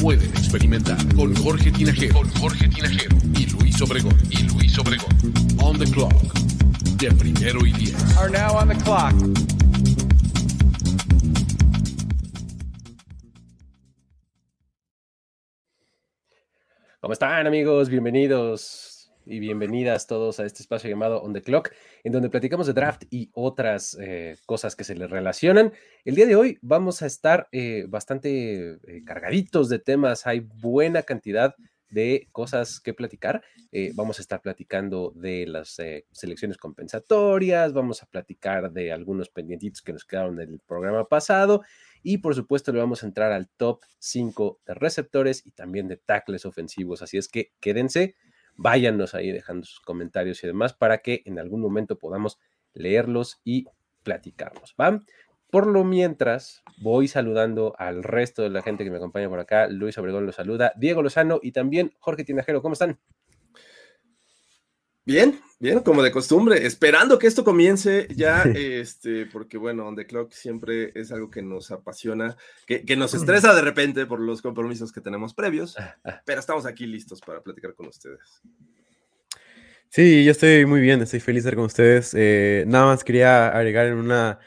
pueden experimentar. Con Jorge Tinajero, con Jorge Tinajero y Luis Obregón, y Luis Obregón. On the clock, de primero y diez. Are now on the clock. ¿Cómo están amigos? Bienvenidos y bienvenidas todos a este espacio llamado On the Clock, en donde platicamos de draft y otras eh, cosas que se le relacionan. El día de hoy vamos a estar eh, bastante eh, cargaditos de temas, hay buena cantidad de cosas que platicar. Vamos a estar platicando de las selecciones compensatorias, vamos a platicar de algunos pendientitos que nos quedaron del programa pasado y por supuesto le vamos a entrar al top 5 de receptores y también de tackles ofensivos. Así es que quédense, váyanos ahí dejando sus comentarios y demás para que en algún momento podamos leerlos y platicarlos. ¿va? Por lo mientras, voy saludando al resto de la gente que me acompaña por acá. Luis Obregón lo saluda, Diego Lozano y también Jorge Tinajero. ¿Cómo están? Bien, bien, como de costumbre, esperando que esto comience ya, este, porque bueno, On The Clock siempre es algo que nos apasiona, que, que nos estresa de repente por los compromisos que tenemos previos, pero estamos aquí listos para platicar con ustedes. Sí, yo estoy muy bien, estoy feliz de estar con ustedes. Eh, nada más quería agregar en una,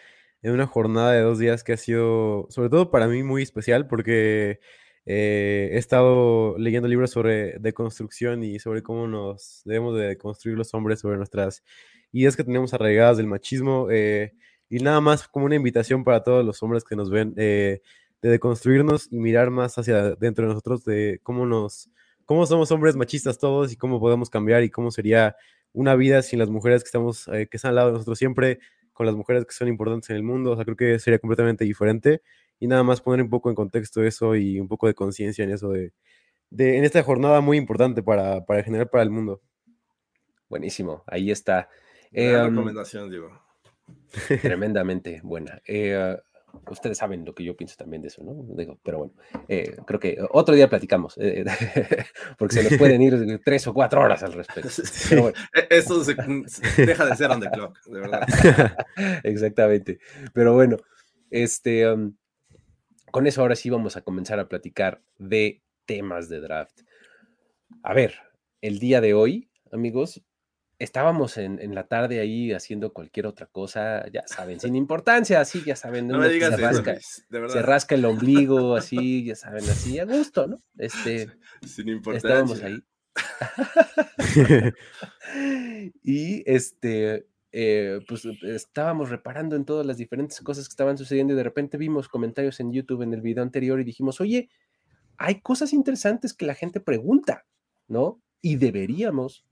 en una jornada de dos días que ha sido, sobre todo para mí, muy especial porque eh, he estado leyendo libros sobre deconstrucción y sobre cómo nos debemos de construir los hombres, sobre nuestras ideas que tenemos arraigadas del machismo. eh, y nada más como una invitación para todos los hombres que nos ven eh, de deconstruirnos y mirar más hacia dentro de nosotros de cómo nos, cómo somos hombres machistas todos y cómo podemos cambiar y cómo sería una vida sin las mujeres que estamos, eh, que están al lado de nosotros siempre, con las mujeres que son importantes en el mundo. O sea, creo que sería completamente diferente y nada más poner un poco en contexto eso y un poco de conciencia en eso de, de, en esta jornada muy importante para, para generar para el mundo. Buenísimo, ahí está. Eh, recomendación, digo. tremendamente buena. Eh, ustedes saben lo que yo pienso también de eso, ¿no? Digo, pero bueno, eh, creo que otro día platicamos, eh, porque se nos pueden ir tres o cuatro horas al respecto. Pero bueno. E- Esto se- se deja de ser On The Clock, de verdad. Exactamente. Pero bueno, este, um, con eso ahora sí vamos a comenzar a platicar de temas de draft. A ver, el día de hoy, amigos, estábamos en, en la tarde ahí haciendo cualquier otra cosa, ya saben, sin importancia, así, ya saben, No me que digas se, rasca, de se rasca el ombligo, así, ya saben, así, a gusto, ¿no? Este, Sin importancia. estábamos ahí. y este, eh, pues estábamos reparando en todas las diferentes cosas que estaban sucediendo y de repente vimos comentarios en YouTube en el video anterior y dijimos, oye, hay cosas interesantes que la gente pregunta, ¿no? Y deberíamos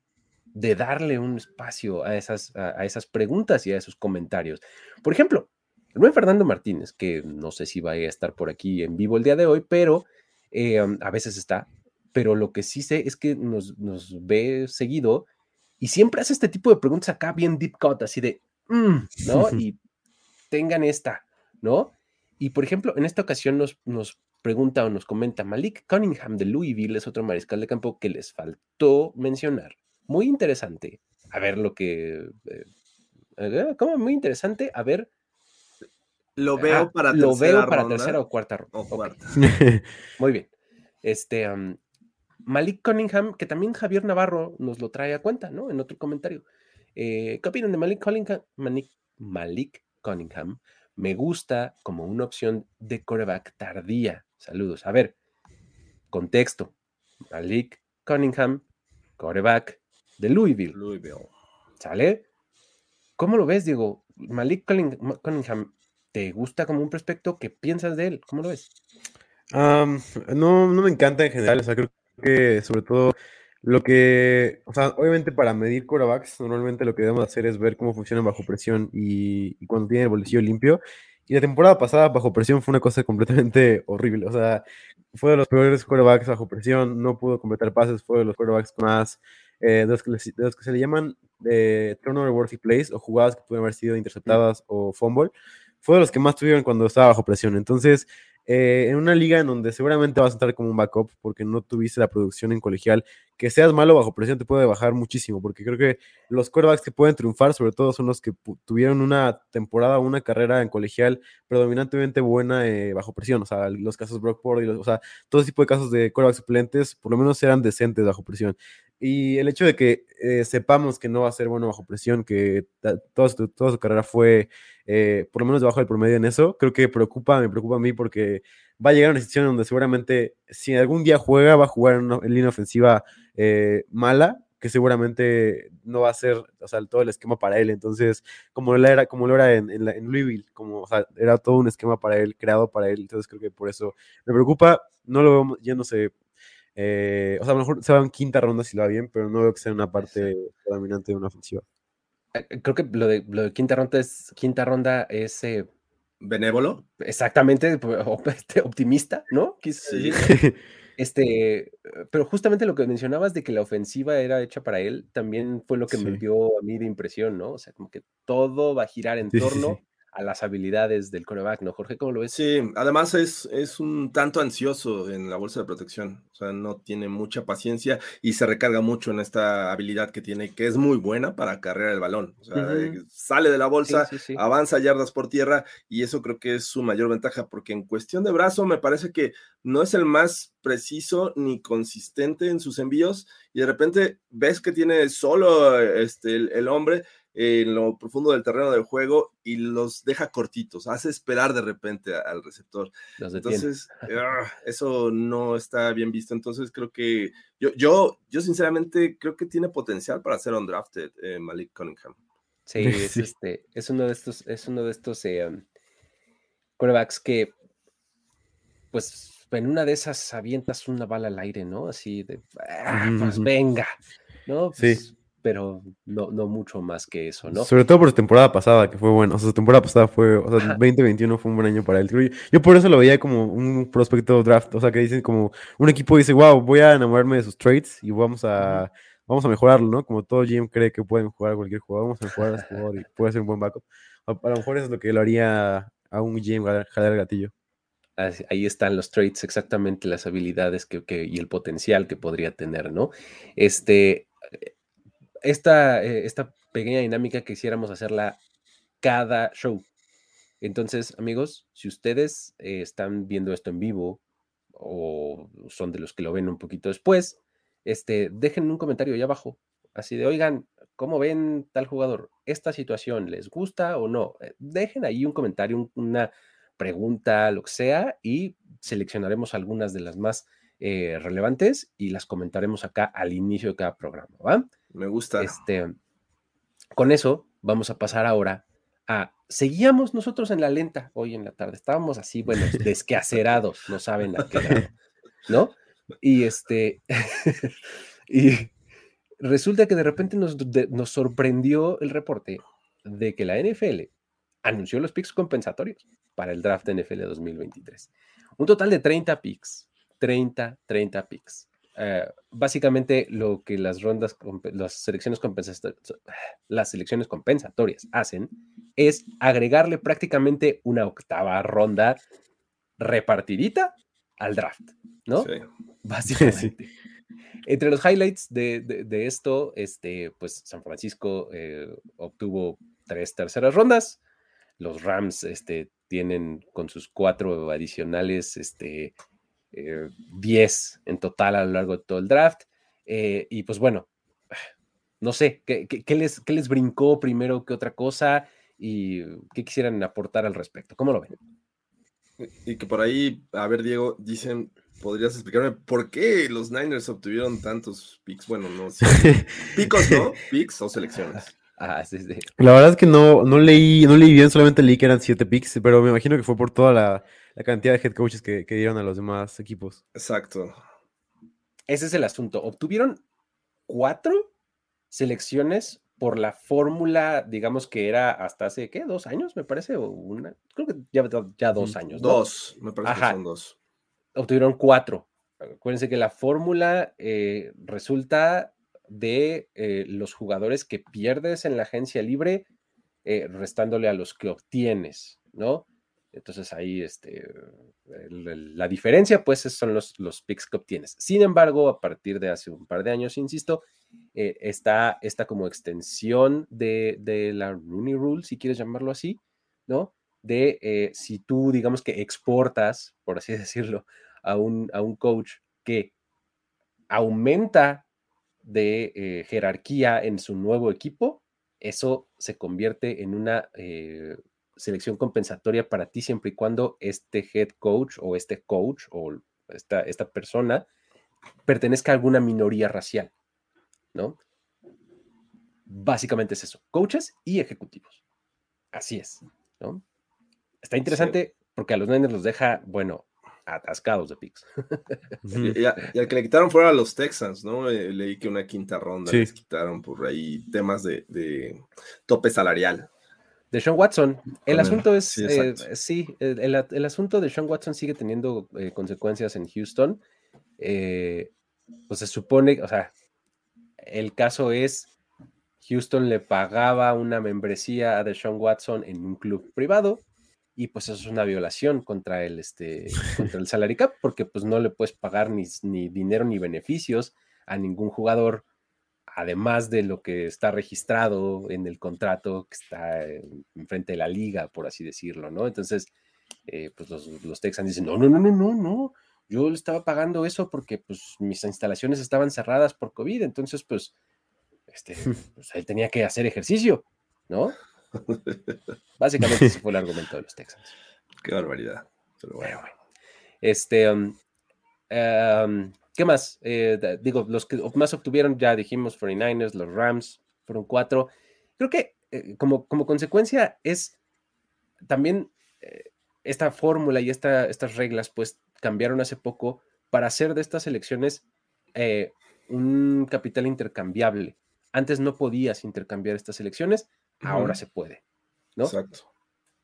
de darle un espacio a esas, a, esas preguntas y a esos comentarios. Por ejemplo, el Fernando Martínez, que no sé si va a estar por aquí en vivo el día de hoy, pero eh, a veces está, pero lo que sí sé es que nos, nos ve seguido y siempre hace este tipo de preguntas acá bien deep cut, así de, "Mm", ¿no? Y tengan esta, ¿no? Y por ejemplo, en esta ocasión nos, nos pregunta o nos comenta Malik Cunningham de Louisville, es otro mariscal de campo que les faltó mencionar. Muy interesante. A ver lo que... eh, eh, ¿Cómo? Muy interesante. A ver. Lo veo ah, para lo tercera veo para ronda tercera o cuarta ronda. o. Muy bien. Este, am, Malik Cunningham, que también Javier Navarro nos lo trae a cuenta, ¿no? En otro comentario. Eh, ¿Qué opinan de Malik Cunningham? Malik, Malik Cunningham me gusta como una opción de coreback tardía. Saludos. A ver, contexto. Malik Cunningham, coreback de Louisville. Louisville. ¿Sale? ¿Cómo lo ves, Diego? Malik Cunning- Cunningham, ¿te gusta como un prospecto? ¿Qué piensas de él? ¿Cómo lo ves? No, no me encanta en general, o sea, creo que sobre todo lo que, o sea, obviamente para medir quarterbacks, normalmente lo que debemos hacer es ver cómo funcionan bajo presión y, y cuando tienen el bolsillo limpio. Y la temporada pasada, bajo presión, fue una cosa completamente horrible. O sea, fue de los peores quarterbacks bajo presión, no pudo completar pases, fue de los quarterbacks más, eh, de, los que, se le llaman eh, turnover worthy plays o jugadas que pueden haber sido interceptadas o fumble, fue de los que más tuvieron cuando estaba bajo presión. Entonces, eh, en una liga en donde seguramente vas a estar como un backup porque no tuviste la producción en colegial, que seas malo bajo presión te puede bajar muchísimo, porque creo que los quarterbacks que pueden triunfar, sobre todo, son los que tuvieron una temporada, una carrera en colegial predominantemente buena eh, bajo presión, o sea, los casos Brock Purdy, o sea, todo tipo de casos de quarterbacks suplentes, por lo menos eran decentes bajo presión. Y el hecho de que eh, sepamos que no va a ser bueno bajo presión, que toda su, toda su carrera fue eh, por lo menos debajo del promedio en eso, creo que preocupa, me preocupa a mí porque va a llegar a una situación donde seguramente si algún día juega, va a jugar en, línea ofensiva eh, mala, que seguramente no va a ser o sea, todo el esquema para él. Entonces, como lo era, como lo era en, en, Louisville, como era todo un esquema para él, creado para él. Entonces, creo que por eso me preocupa. No lo veo yéndose eh, o sea, a lo mejor se va en quinta ronda si lo va bien, pero no veo que sea una parte dominante de una ofensiva. Eh, eh, creo que lo de, lo de quinta ronda es, quinta ronda es benévolo. Exactamente, pues, este, optimista, ¿no? Sí. Este, pero justamente lo que mencionabas de que la ofensiva era hecha para él, también fue lo que me dio a mí de impresión, ¿no? O sea, como que todo va a girar en torno a las habilidades del coreback, ¿no? Jorge, ¿cómo lo ves? Sí, además es, es un tanto ansioso en la bolsa de protección, o sea, no tiene mucha paciencia y se recarga mucho en esta habilidad que tiene, que es muy buena para cargar el balón, o sea, eh, sale de la bolsa, avanza yardas por tierra y eso creo que es su mayor ventaja, porque en cuestión de brazo me parece que no es el más preciso ni consistente en sus envíos y de repente ves que tiene solo este, el hombre en lo profundo del terreno del juego y los deja cortitos, hace esperar de repente al receptor. Entonces, ah, eso no está bien visto. Entonces, creo que yo, yo, yo sinceramente creo que tiene potencial para ser undrafted eh, Malik Cunningham. Sí, es, este, es uno de estos, es uno de estos eh, um, quarterbacks que, pues, en una de esas avientas una bala al aire, ¿no? Así de, ah, pues venga, ¿no? sí pues, pero no, no mucho más que eso, ¿no? Sobre todo por su temporada pasada, que fue bueno. O sea, su temporada pasada fue, o sea, 2021 fue un buen año para él. Yo, por eso lo veía como un prospecto draft, o sea, que dicen como un equipo dice, wow, voy a enamorarme de sus trades y vamos a, vamos a mejorarlo, ¿no? Como todo GM cree que pueden jugar a cualquier jugador, vamos a mejorar a este jugador y puede ser un buen backup. A, lo mejor eso es lo que lo haría a un GM jalar el gatillo. Ahí están los traits, exactamente las habilidades que, que, y el potencial que podría tener, ¿no? Este, esta, eh, esta pequeña dinámica quisiéramos hacerla cada show. Entonces, amigos, si ustedes eh, están viendo esto en vivo o son de los que lo ven un poquito después, este, dejen un comentario ahí abajo, así de, oigan, ¿cómo ven tal jugador? ¿Esta situación les gusta o no? Eh, dejen ahí un comentario, una pregunta, lo que sea, y seleccionaremos algunas de las más relevantes y las comentaremos acá al inicio de cada programa, ¿va? Me gusta. Este, con eso vamos a pasar ahora a. Seguíamos nosotros en la lenta hoy en la tarde. Estábamos así, bueno, desquacerados, no saben a qué ¿no? Y este. y resulta que de repente nos, nos sorprendió el reporte de que la NFL anunció los picks compensatorios para el draft de NFL 2023. Un total de 30 picks. 30, 30 picks. Eh, básicamente lo que las rondas, las selecciones, las selecciones compensatorias hacen es agregarle prácticamente una octava ronda repartidita al draft, ¿no? Sí. Básicamente. Entre los highlights de, esto, este, pues San Francisco eh, obtuvo tres terceras rondas. Los Rams este, tienen con sus cuatro adicionales este, 10 eh, en total a lo largo de todo el draft. Eh, y pues bueno, no sé, ¿qué, les, ¿qué, les, brincó primero que otra cosa y qué quisieran aportar al respecto? ¿Cómo lo ven? Y que por ahí, a ver, Diego, dicen, ¿podrías explicarme por qué los Niners obtuvieron tantos picks? Bueno, no sé. Picos, ¿no? Picks o selecciones. Ah, sí, sí. La verdad es que no, no leí, no leí bien, solamente leí que eran siete picks, pero me imagino que fue por toda la, la cantidad de head coaches que, dieron a los demás equipos. Exacto. Ese es el asunto. Obtuvieron cuatro selecciones por la fórmula, digamos que era hasta hace, ¿qué? ¿Dos años, me parece? O una, creo que ya, ya dos años. ¿no? Dos, me parece que son dos. Obtuvieron cuatro. Acuérdense que la fórmula eh, resulta de eh, los jugadores que pierdes en la agencia libre, eh, restándole a los que obtienes, ¿no? Entonces ahí este, la diferencia, pues, son los, los picks que obtienes. Sin embargo, a partir de hace un par de años, insisto, eh, está esta como extensión de, la Rooney Rule, si quieres llamarlo así, ¿no? De si tú, digamos que exportas, por así decirlo, a un, a un coach que aumenta de eh, jerarquía en su nuevo equipo, eso se convierte en una eh, selección compensatoria para ti siempre y cuando este head coach o este coach o esta, esta persona pertenezca a alguna minoría racial, ¿no? Básicamente es eso, coaches y ejecutivos. Así es, ¿no? Está interesante porque a los Niners los deja, bueno, atascados de picks. y, al que le quitaron fuera a los Texans, ¿no? Eh, leí que una quinta ronda les quitaron por ahí temas de, tope salarial. De Sean Watson. El asunto es, sí, eh, el, asunto de Sean Watson sigue teniendo eh, consecuencias en Houston. pues se supone, o sea, el caso es, Houston le pagaba una membresía a Deshaun Watson en un club privado y pues eso es una violación contra el, este, contra el salary cap, porque pues no le puedes pagar ni, ni dinero ni beneficios a ningún jugador, además de lo que está registrado en el contrato que está enfrente de la liga, por así decirlo, ¿no? Entonces, eh, pues los, los Texans dicen, no, no, no, no, no, no, yo le estaba pagando eso porque pues mis instalaciones estaban cerradas por COVID, entonces pues, este, pues él tenía que hacer ejercicio, ¿no? Básicamente ese fue el argumento de los Texans. Qué barbaridad. Pero bueno. Este, um, um, ¿qué más? Eh, digo, los que más obtuvieron, ya dijimos, 49ers, los Rams, fueron cuatro. Creo que eh, como, como consecuencia es también eh, esta fórmula y esta, estas reglas, pues cambiaron hace poco para hacer de estas elecciones un capital intercambiable. Antes no podías intercambiar estas elecciones, ahora se puede, ¿no? Exacto.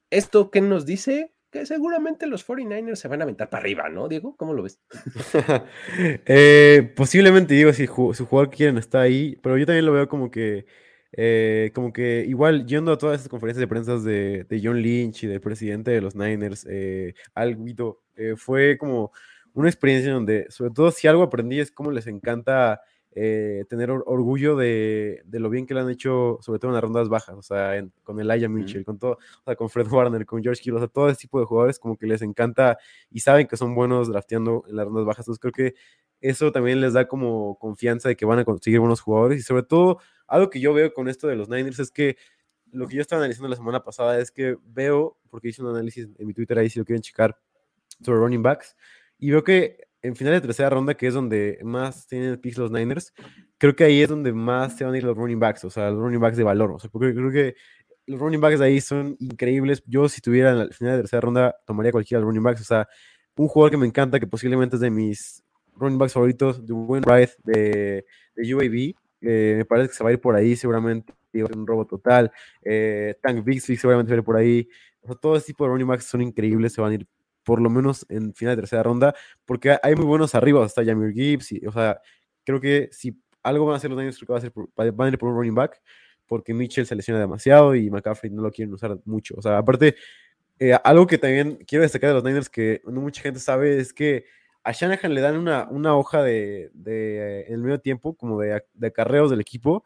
¿Esto qué nos dice? Seguramente los 49ers se van a aventar para arriba, ¿no, Diego? ¿Cómo lo ves? Eh, posiblemente, digo, si su jugador quieren está ahí, pero yo también lo veo como que, eh, como que igual yendo a todas estas conferencias de prensa de, John Lynch y del presidente de los Niners, eh, Al Guido, eh, fue como una experiencia donde, sobre todo si algo aprendí es cómo les encanta eh, tener orgullo de, lo bien que le han hecho, sobre todo en las rondas bajas, o sea, con el Aya Mitchell, con todo, o sea, con Fred Warner, con George Hill, o sea, todo ese tipo de jugadores como que les encanta y saben que son buenos drafteando en las rondas bajas, entonces creo que eso también les da como confianza de que van a conseguir buenos jugadores. Y sobre todo algo que yo veo con esto de los Niners es que lo que yo estaba analizando la semana pasada es que veo, porque hice un análisis en mi Twitter ahí si lo quieren checar, sobre running backs, y veo que en final de tercera ronda, que es donde más tienen picks los Niners, creo que ahí es donde más se van a ir los running backs, o sea, los running backs de valor. O sea, porque creo que los running backs de ahí son increíbles. Yo, si tuviera en la final de tercera ronda, tomaría cualquiera de los running backs. O sea, un jugador que me encanta, que posiblemente es de mis running backs favoritos, de Wayne Wright de, de UAB. me parece que se va a ir por ahí seguramente. Un robo total. Eh, Tank Bixby seguramente va a ir por ahí. O sea, todo ese tipo de running backs son increíbles, se van a ir por lo menos en final de tercera ronda, porque hay muy buenos arriba, hasta Jamir Gibbs, y, o sea, creo que si algo van a hacer los Niners, creo que va a ser van a ir por un running back, porque Mitchell se lesiona demasiado y McCaffrey no lo quieren usar mucho. O sea, aparte, eh, algo que también quiero destacar de los Niners que no mucha gente sabe es que a Shanahan le dan una, una hoja de, de, en el medio tiempo, como de, de acarreos del equipo,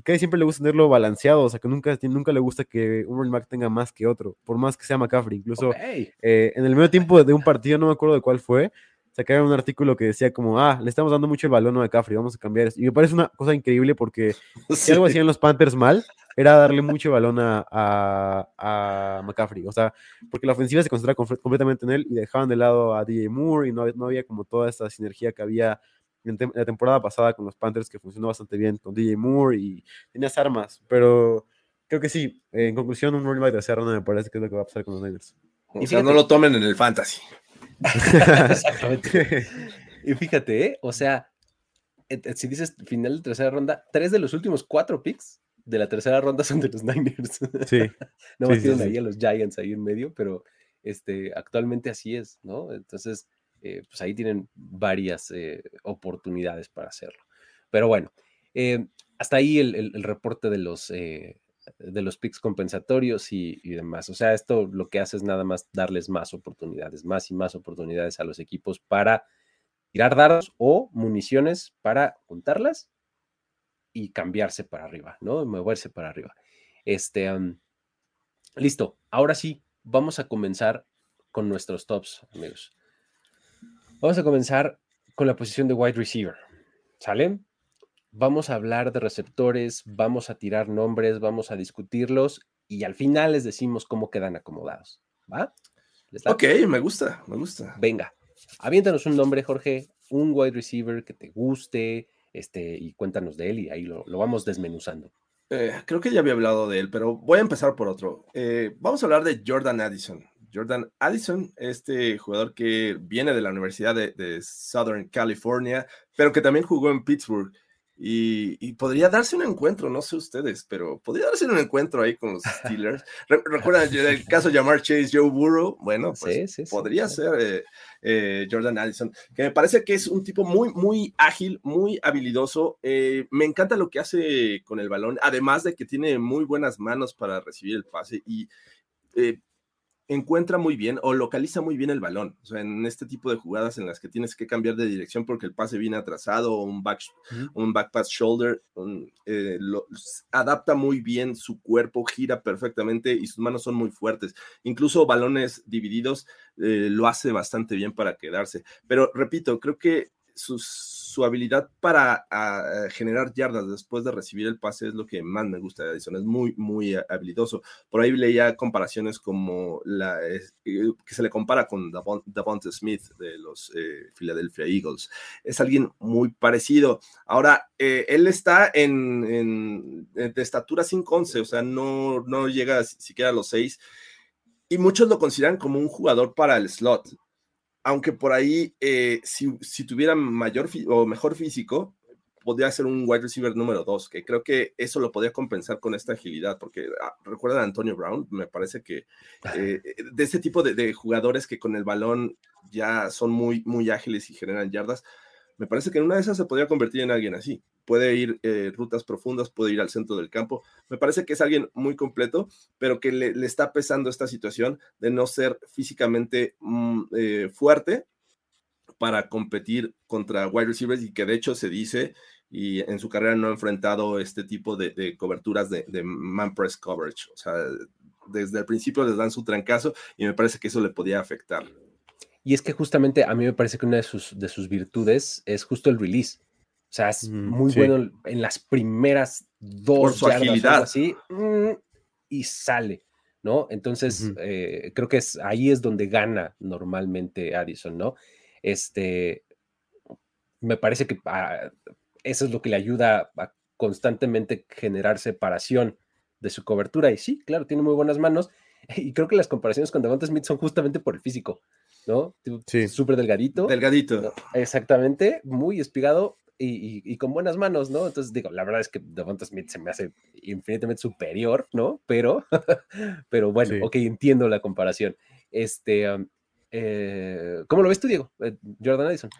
y casi siempre le gusta tenerlo balanceado, o sea, que nunca, nunca le gusta que un running back tenga más que otro, por más que sea McCaffrey. Incluso eh, en el medio tiempo de un partido, no me acuerdo de cuál fue, sacaron un artículo que decía como, ah, le estamos dando mucho el balón a McCaffrey, vamos a cambiar eso. Y me parece una cosa increíble porque si algo hacían los Panthers mal, era darle mucho balón a, a, McCaffrey. O sea, porque la ofensiva se concentraba completamente en él y dejaban de lado a DJ Moore y no, no había como toda esa sinergia que había la temporada pasada con los Panthers, que funcionó bastante bien con DJ Moore y tenías armas, pero creo que sí, en conclusión, un running back de tercera ronda me parece que es lo que va a pasar con los Niners. O sea, no lo tomen en el fantasy. Exactamente. y fíjate, ¿eh? o sea, si dices final de tercera ronda, tres de los últimos cuatro picks de la tercera ronda son de los Niners. Sí. no Sí, más sí, tienen sí. ahí a los Giants ahí en medio, pero este, actualmente así es, ¿no? Entonces, eh, pues ahí tienen varias eh, oportunidades para hacerlo. Pero bueno, eh, hasta ahí el, reporte de los, de los picks compensatorios y, demás. O sea, esto lo que hace es nada más darles más oportunidades, más y más oportunidades a los equipos para tirar dardos o municiones para juntarlas y cambiarse para arriba, ¿no? Moverse para arriba. Este, listo. Ahora sí, vamos a comenzar con nuestros tops, amigos. Vamos a comenzar con la posición de wide receiver. ¿Sale? Vamos a hablar de receptores, vamos a tirar nombres, vamos a discutirlos y al final les decimos cómo quedan acomodados. ¿Va? ¿Les Ok, me gusta, me gusta. Venga, aviéntanos un nombre, Jorge, un wide receiver que te guste, este, y cuéntanos de él y ahí lo, lo vamos desmenuzando. Eh, creo que ya había hablado de él, pero voy a empezar por otro. Eh, vamos a hablar de Jordan Addison. Jordan Addison, este jugador que viene de la Universidad de, de Southern California, pero que también jugó en Pittsburgh. Y, y podría darse un encuentro, no sé ustedes, pero podría darse un encuentro ahí con los Steelers. Re- ¿Recuerdan el caso de Jamar Chase, Joe Burrow? Bueno, pues Sí, sí, sí, podría ser eh, eh, Jordan Addison, que me parece que es un tipo muy, muy ágil, muy habilidoso. Eh, me encanta lo que hace con el balón, además de que tiene muy buenas manos para recibir el pase y encuentra muy bien o localiza muy bien el balón. O sea, en este tipo de jugadas en las que tienes que cambiar de dirección porque el pase viene atrasado o un back, un back pass shoulder, un, eh, lo- adapta muy bien su cuerpo, gira perfectamente y sus manos son muy fuertes. Incluso balones divididos eh, lo hace bastante bien para quedarse. Pero repito, creo que su, su habilidad para ah, generar yardas después de recibir el pase es lo que más me gusta de Addison. Es muy, muy ah, habilidoso. Por ahí leía comparaciones como la eh, que se le compara con Davon- Smith de los eh, Philadelphia Eagles. Es alguien muy parecido. Ahora, eh, él está en, en- de estatura 5'11, o sea, no, no llega si- siquiera a los 6. Y muchos lo consideran como un jugador para el slot. Aunque por ahí, eh, si, si tuviera mayor o mejor físico, podría ser un wide receiver número 2, que creo que eso lo podría compensar con esta agilidad, porque ah, recuerdan a Antonio Brown, me parece que eh, de este tipo de, de jugadores que con el balón ya son muy, muy ágiles y generan yardas, me parece que en una de esas se podría convertir en alguien así. Puede ir eh, rutas profundas, puede ir al centro del campo. Me parece que es alguien muy completo, pero que le, le está pesando esta situación de no ser físicamente mm, eh, fuerte para competir contra wide receivers y que de hecho se dice y en su carrera no ha enfrentado este tipo de, coberturas de, de man press coverage. O sea, desde el principio les dan su trancazo y me parece que eso le podía afectar. Y es que justamente a mí me parece que una de sus, de sus virtudes es justo el release. O sea, es muy sí. bueno en las primeras dos Por yardas agilidad. así mm, y sale, ¿no? Entonces, eh, creo que es, ahí es donde gana normalmente Addison, ¿no? Este, me parece que ah, eso es lo que le ayuda a constantemente generar separación de su cobertura. Y sí, claro, tiene muy buenas manos. Y creo que las comparaciones con Devonta Smith son justamente por el físico, ¿no? Sí. Súper delgadito. Delgadito. ¿no? Exactamente, muy espigado y, y- y con buenas manos, ¿no? Entonces, digo, la verdad es que Devonta Smith se me hace infinitamente superior, ¿no? Pero, pero bueno, Sí. ok, entiendo la comparación. Este, um, eh, ¿cómo lo ves tú, Diego? Eh, Jordan Addison.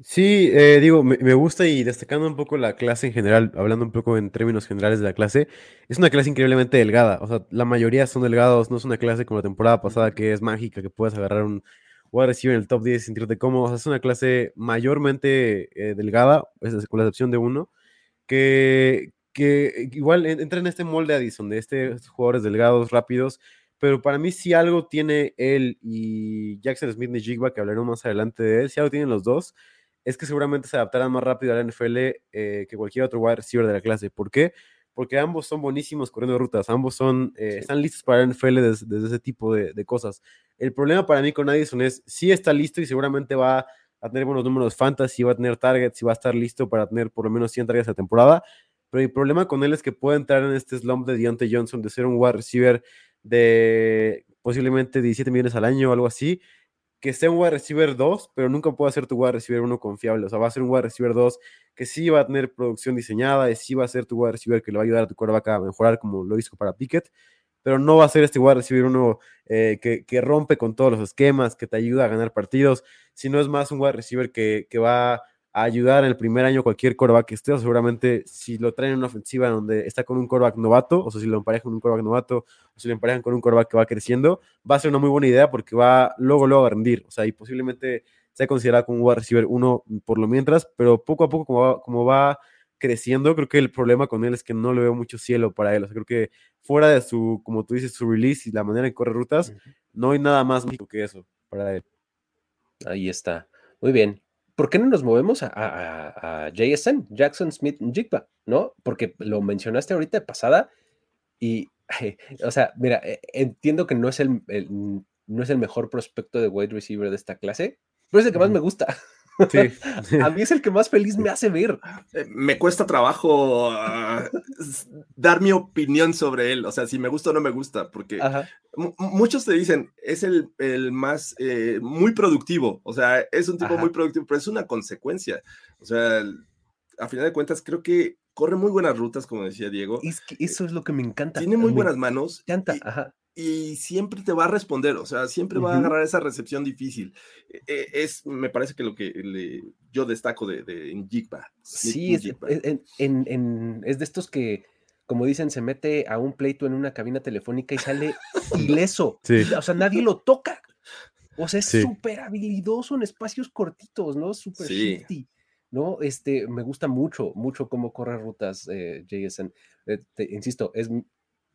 Sí, eh, digo, me, me gusta y destacando un poco la clase en general, hablando un poco en términos generales de la clase, es una clase increíblemente delgada. O sea, la mayoría son delgados, no es una clase como la temporada pasada que es mágica, que puedes agarrar un wide receiver en el top 10 y sentirte cómodo. O sea, es una clase mayormente eh, delgada, con la excepción de uno, que, que igual en- entra en este molde Addison, de este- estos jugadores delgados, rápidos. Pero para mí, si algo tiene él y Jackson Smith Njigba, que hablaremos más adelante de él, si algo tienen los dos, es que seguramente se adaptarán más rápido a la NFL eh, que cualquier otro wide receiver de la clase. ¿Por qué? Porque ambos son buenísimos corriendo rutas, ambos son, eh, Sí. están listos para la NFL desde, desde ese tipo de, de cosas. El problema para mí con Addison es, sí está listo y seguramente va a tener buenos números fantasy, va a tener targets y va a estar listo para tener por lo menos 100 targets a temporada, pero el problema con él es que puede entrar en este slump de Deontay Johnson, de ser un wide receiver de posiblemente 17 millones al año o algo así, que sea un wide receiver 2, pero nunca puede ser tu wide receiver 1 confiable. O sea, va a ser un wide receiver 2 que sí va a tener producción diseñada, y sí va a ser tu wide receiver que le va a ayudar a tu quarterback a mejorar como lo hizo para Pickett, pero no va a ser este wide receiver 1 eh, que, rompe con todos los esquemas, que te ayuda a ganar partidos, sino es más un wide receiver que, que va ayudar en el primer año cualquier coreback que esté, o seguramente si lo traen en una ofensiva donde está con un coreback novato, o sea, si lo emparejan con un coreback novato, o si lo emparejan con un coreback que va creciendo, va a ser una muy buena idea porque va luego, luego a rendir, o sea, y posiblemente sea considerado como un wide receiver uno por lo mientras, pero poco a poco como va, como va creciendo, creo que el problema con él es que no le veo mucho cielo para él, o sea, creo que fuera de su, como tú dices, su release y la manera en que corre rutas, no hay nada más que eso para él. Ahí está. Muy bien. ¿por qué no nos movemos a, JSN, Jackson Smith Jigba, ¿no? Porque lo mencionaste ahorita de pasada y, o sea, mira, e, entiendo que no es el, no es el mejor prospecto de wide receiver de esta clase, pero es el que más me gusta. Sí. a mí es el que más feliz me hace ver. Eh, me cuesta trabajo ah, dar mi opinión sobre él, o sea, si me gusta o no me gusta, porque muchos te dicen, es el, más, eh, muy productivo, o sea, es un tipo muy productivo, pero es una consecuencia. O sea, a final de cuentas, creo que corre muy buenas rutas, como decía Diego. Es que eso es lo que me encanta. Tiene muy buenas manos. Me encanta, ajá y siempre te va a responder, o sea, siempre va a agarrar esa recepción difícil. E, e, es, me parece que lo que yo destaco de, de en Jigba. Sí, es, en, es de estos que, como dicen, se mete a un pleito en una cabina telefónica y sale ileso. O sea, nadie lo toca. O sea, es súper habilidoso en espacios cortitos, ¿no? Súper shifty. ¿no? Este, me gusta mucho, mucho cómo corre rutas eh, JSN. Eh, insisto, es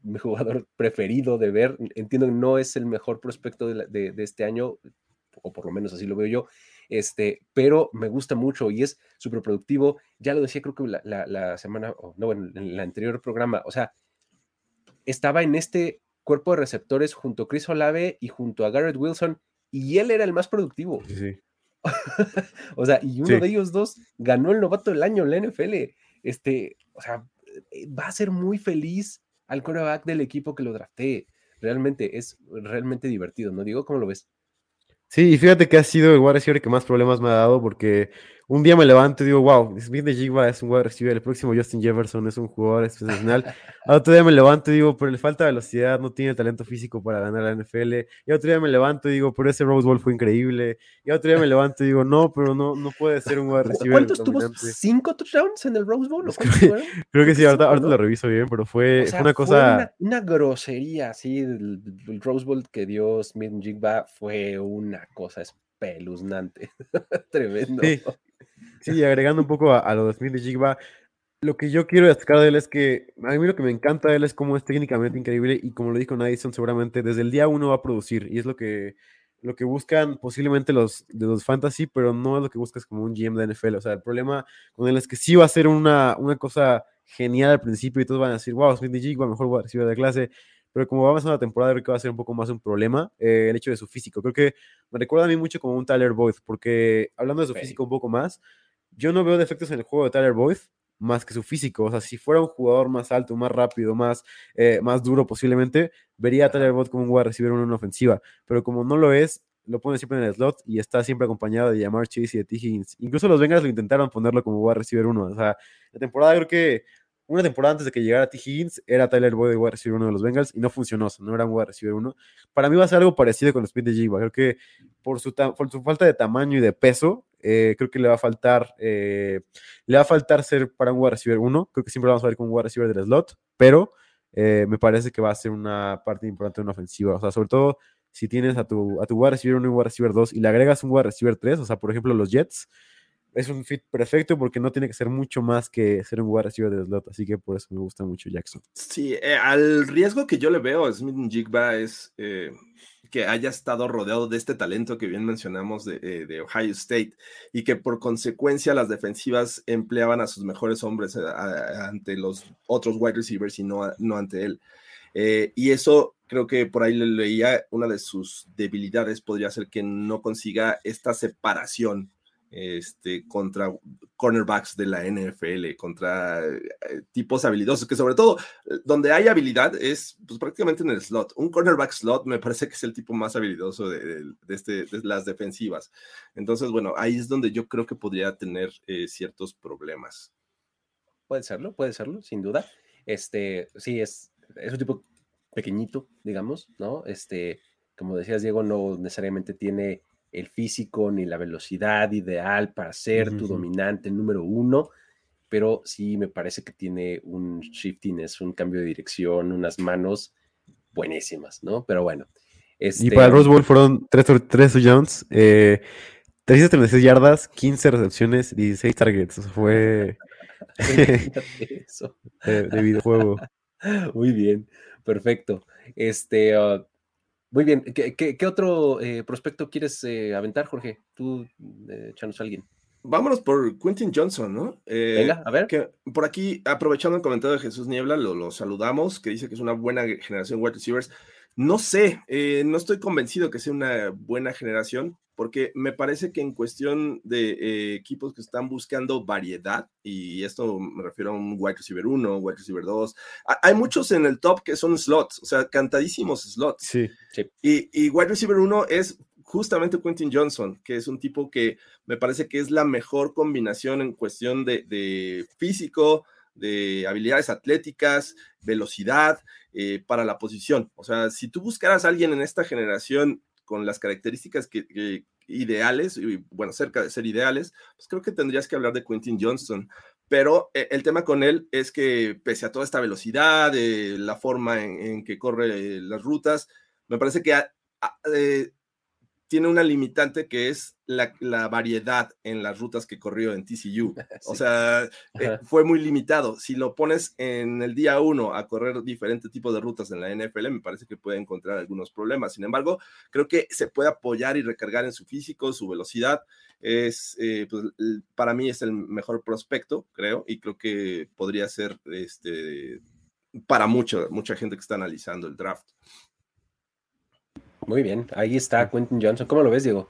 mi jugador preferido de ver. Entiendo que no es el mejor prospecto de, este año, o por lo menos así lo veo yo, este, pero me gusta mucho y es súper productivo. Ya lo decía, creo que la, semana, no, en el anterior programa, o sea, estaba en este cuerpo de receptores junto a Chris Olave y junto a Garrett Wilson, y él era el más productivo. o sea, y uno de ellos dos ganó el novato del año en la NFL. Este, o sea, eh, va a ser muy feliz al coreback del equipo que lo draftee. Realmente es realmente divertido, ¿no? Digo, ¿cómo lo ves? Sí, y fíjate que ha sido el wide receiver que más problemas me ha dado porque un día me levanto y digo, wow, Smith de Jigba es un wide receiver, el próximo Justin Jefferson es un jugador excepcional. Al otro día me levanto y digo, pero le falta velocidad, no tiene talento físico para ganar la NFL. Y otro día me levanto y digo, pero ese Rose Bowl fue increíble. Y otro día me levanto y digo, no, pero no, no puede ser un wide receiver. ¿Cuántos tuvo? ¿Cinco touchdowns en el Rose Bowl? Creo que sí, ahorita, lo reviso bien, pero fue, una cosa. una, grosería, sí. El, Rose Bowl que dio Smith Jigba fue una cosa espeluznante. Tremendo. Sí, agregando un poco a, lo de Smith y Jigba, lo que yo quiero destacar de él es que a mí lo que me encanta de él es cómo es técnicamente increíble y como lo dijo Nadison, seguramente desde el día uno va a producir y es lo que, lo que buscan posiblemente los de los fantasy, pero no es lo que buscas como un GM de NFL. O sea, el problema con él es que sí va a ser una, una cosa genial al principio y todos van a decir, wow, Smith y Jigba, mejor a recibir de clase. Pero como va a ser una temporada, creo que va a ser un poco más un problema eh, el hecho de su físico. Creo que me recuerda a mí mucho como un Tyler Boyd, porque hablando de su físico un poco más, yo no veo defectos en el juego de Tyler Boyd más que su físico. O sea, si fuera un jugador más alto, más rápido, más, eh, más duro posiblemente, vería a Tyler Boyd como un wide receiver en una ofensiva. Pero como no lo es, lo pone siempre en el slot y está siempre acompañado de Jamar Chase y de T. Higgins. Incluso los Bengals lo intentaron ponerlo como wide receiver uno. O sea, la temporada creo que una temporada antes de que llegara T. Higgins era Tyler Boyd de wide receiver uno de los Bengals y no funcionó, no era un wide receiver uno. Para mí va a ser algo parecido con los Speed de Jigba. Creo que por su, por su falta de tamaño y de peso, eh, creo que le va a faltar, eh, le va a faltar ser para un wide receiver 1. Creo que siempre vamos a ver con un wide receiver del slot, pero eh, me parece que va a ser una parte importante de una ofensiva. O sea, sobre todo si tienes a tu, a tu wide receiver 1 y wide receiver 2 y le agregas un wide receiver 3, o sea, por ejemplo, los Jets, es un fit perfecto porque no tiene que ser mucho más que ser un wide receiver del slot. Así que por eso me gusta mucho Jackson. Sí, al riesgo que yo le veo a Smith Jigba es que haya estado rodeado de este talento que bien mencionamos de, eh, Ohio State y que por consecuencia las defensivas empleaban a sus mejores hombres eh, ante los otros wide receivers y no, no ante él. Eh, y eso creo que por ahí le leía, una de sus debilidades podría ser que no consiga esta separación este, contra, cornerbacks de la NFL, contra eh, tipos habilidosos, que sobre todo eh, donde hay habilidad es pues, prácticamente en el slot. Un cornerback slot me parece que es el tipo más habilidoso de, este, de las defensivas. Entonces, bueno, ahí es donde yo creo que podría tener eh, ciertos problemas. Puede serlo, puede serlo, sin duda. Este, sí, es, es un tipo pequeñito, digamos, ¿no? Este, como decías, Diego, no necesariamente tiene el físico ni la velocidad ideal para ser tu dominante número uno, pero sí me parece que tiene un shiftiness, un cambio de dirección, unas manos buenísimas, ¿no? Pero bueno. y para el Rose Bowl fueron tres, tres touchdowns, eh, 336 yardas, 15 recepciones, 16 targets. fue de, videojuego. Muy bien, perfecto. Este, ah, muy bien. ¿Qué, otro eh, prospecto quieres eh, aventar, Jorge? Tú, eh, echanos a alguien. Vámonos por Quentin Johnson, ¿no? Venga, a ver. Que por aquí, aprovechando el comentario de Jesús Niebla, lo, saludamos, que dice que es una buena generación wide receivers. No sé, no estoy convencido que sea una buena generación, porque me parece que en cuestión de equipos que están buscando variedad, y esto me refiero a un wide receiver 1, wide receiver 2, hay muchos en el top que son slots, o sea, cantadísimos slots. Sí, sí. Y, y wide receiver 1 es justamente Quentin Johnson, que es un tipo que me parece que es la mejor combinación en cuestión de, de físico, de habilidades atléticas, velocidad eh, para la posición. O sea, si tú buscaras a alguien en esta generación con las características que, ideales, y bueno, cerca de ser ideales, pues creo que tendrías que hablar de Quentin Johnston. Pero eh, el tema con él es que pese a toda esta velocidad, la forma en, que corre las rutas, me parece que eh, tiene una limitante que es la, variedad en las rutas que corrió en TCU. O sea, eh, fue muy limitado. Si lo pones en el día uno a correr diferentes tipos de rutas en la NFL, me parece que puede encontrar algunos problemas. Sin embargo, creo que se puede apoyar y recargar en su físico, su velocidad. Es, eh, pues, para mí es el mejor prospecto, creo, y creo que podría ser este, para mucha, mucha gente que está analizando el draft. Muy bien, ahí está Quentin Johnson. ¿Cómo lo ves, Diego?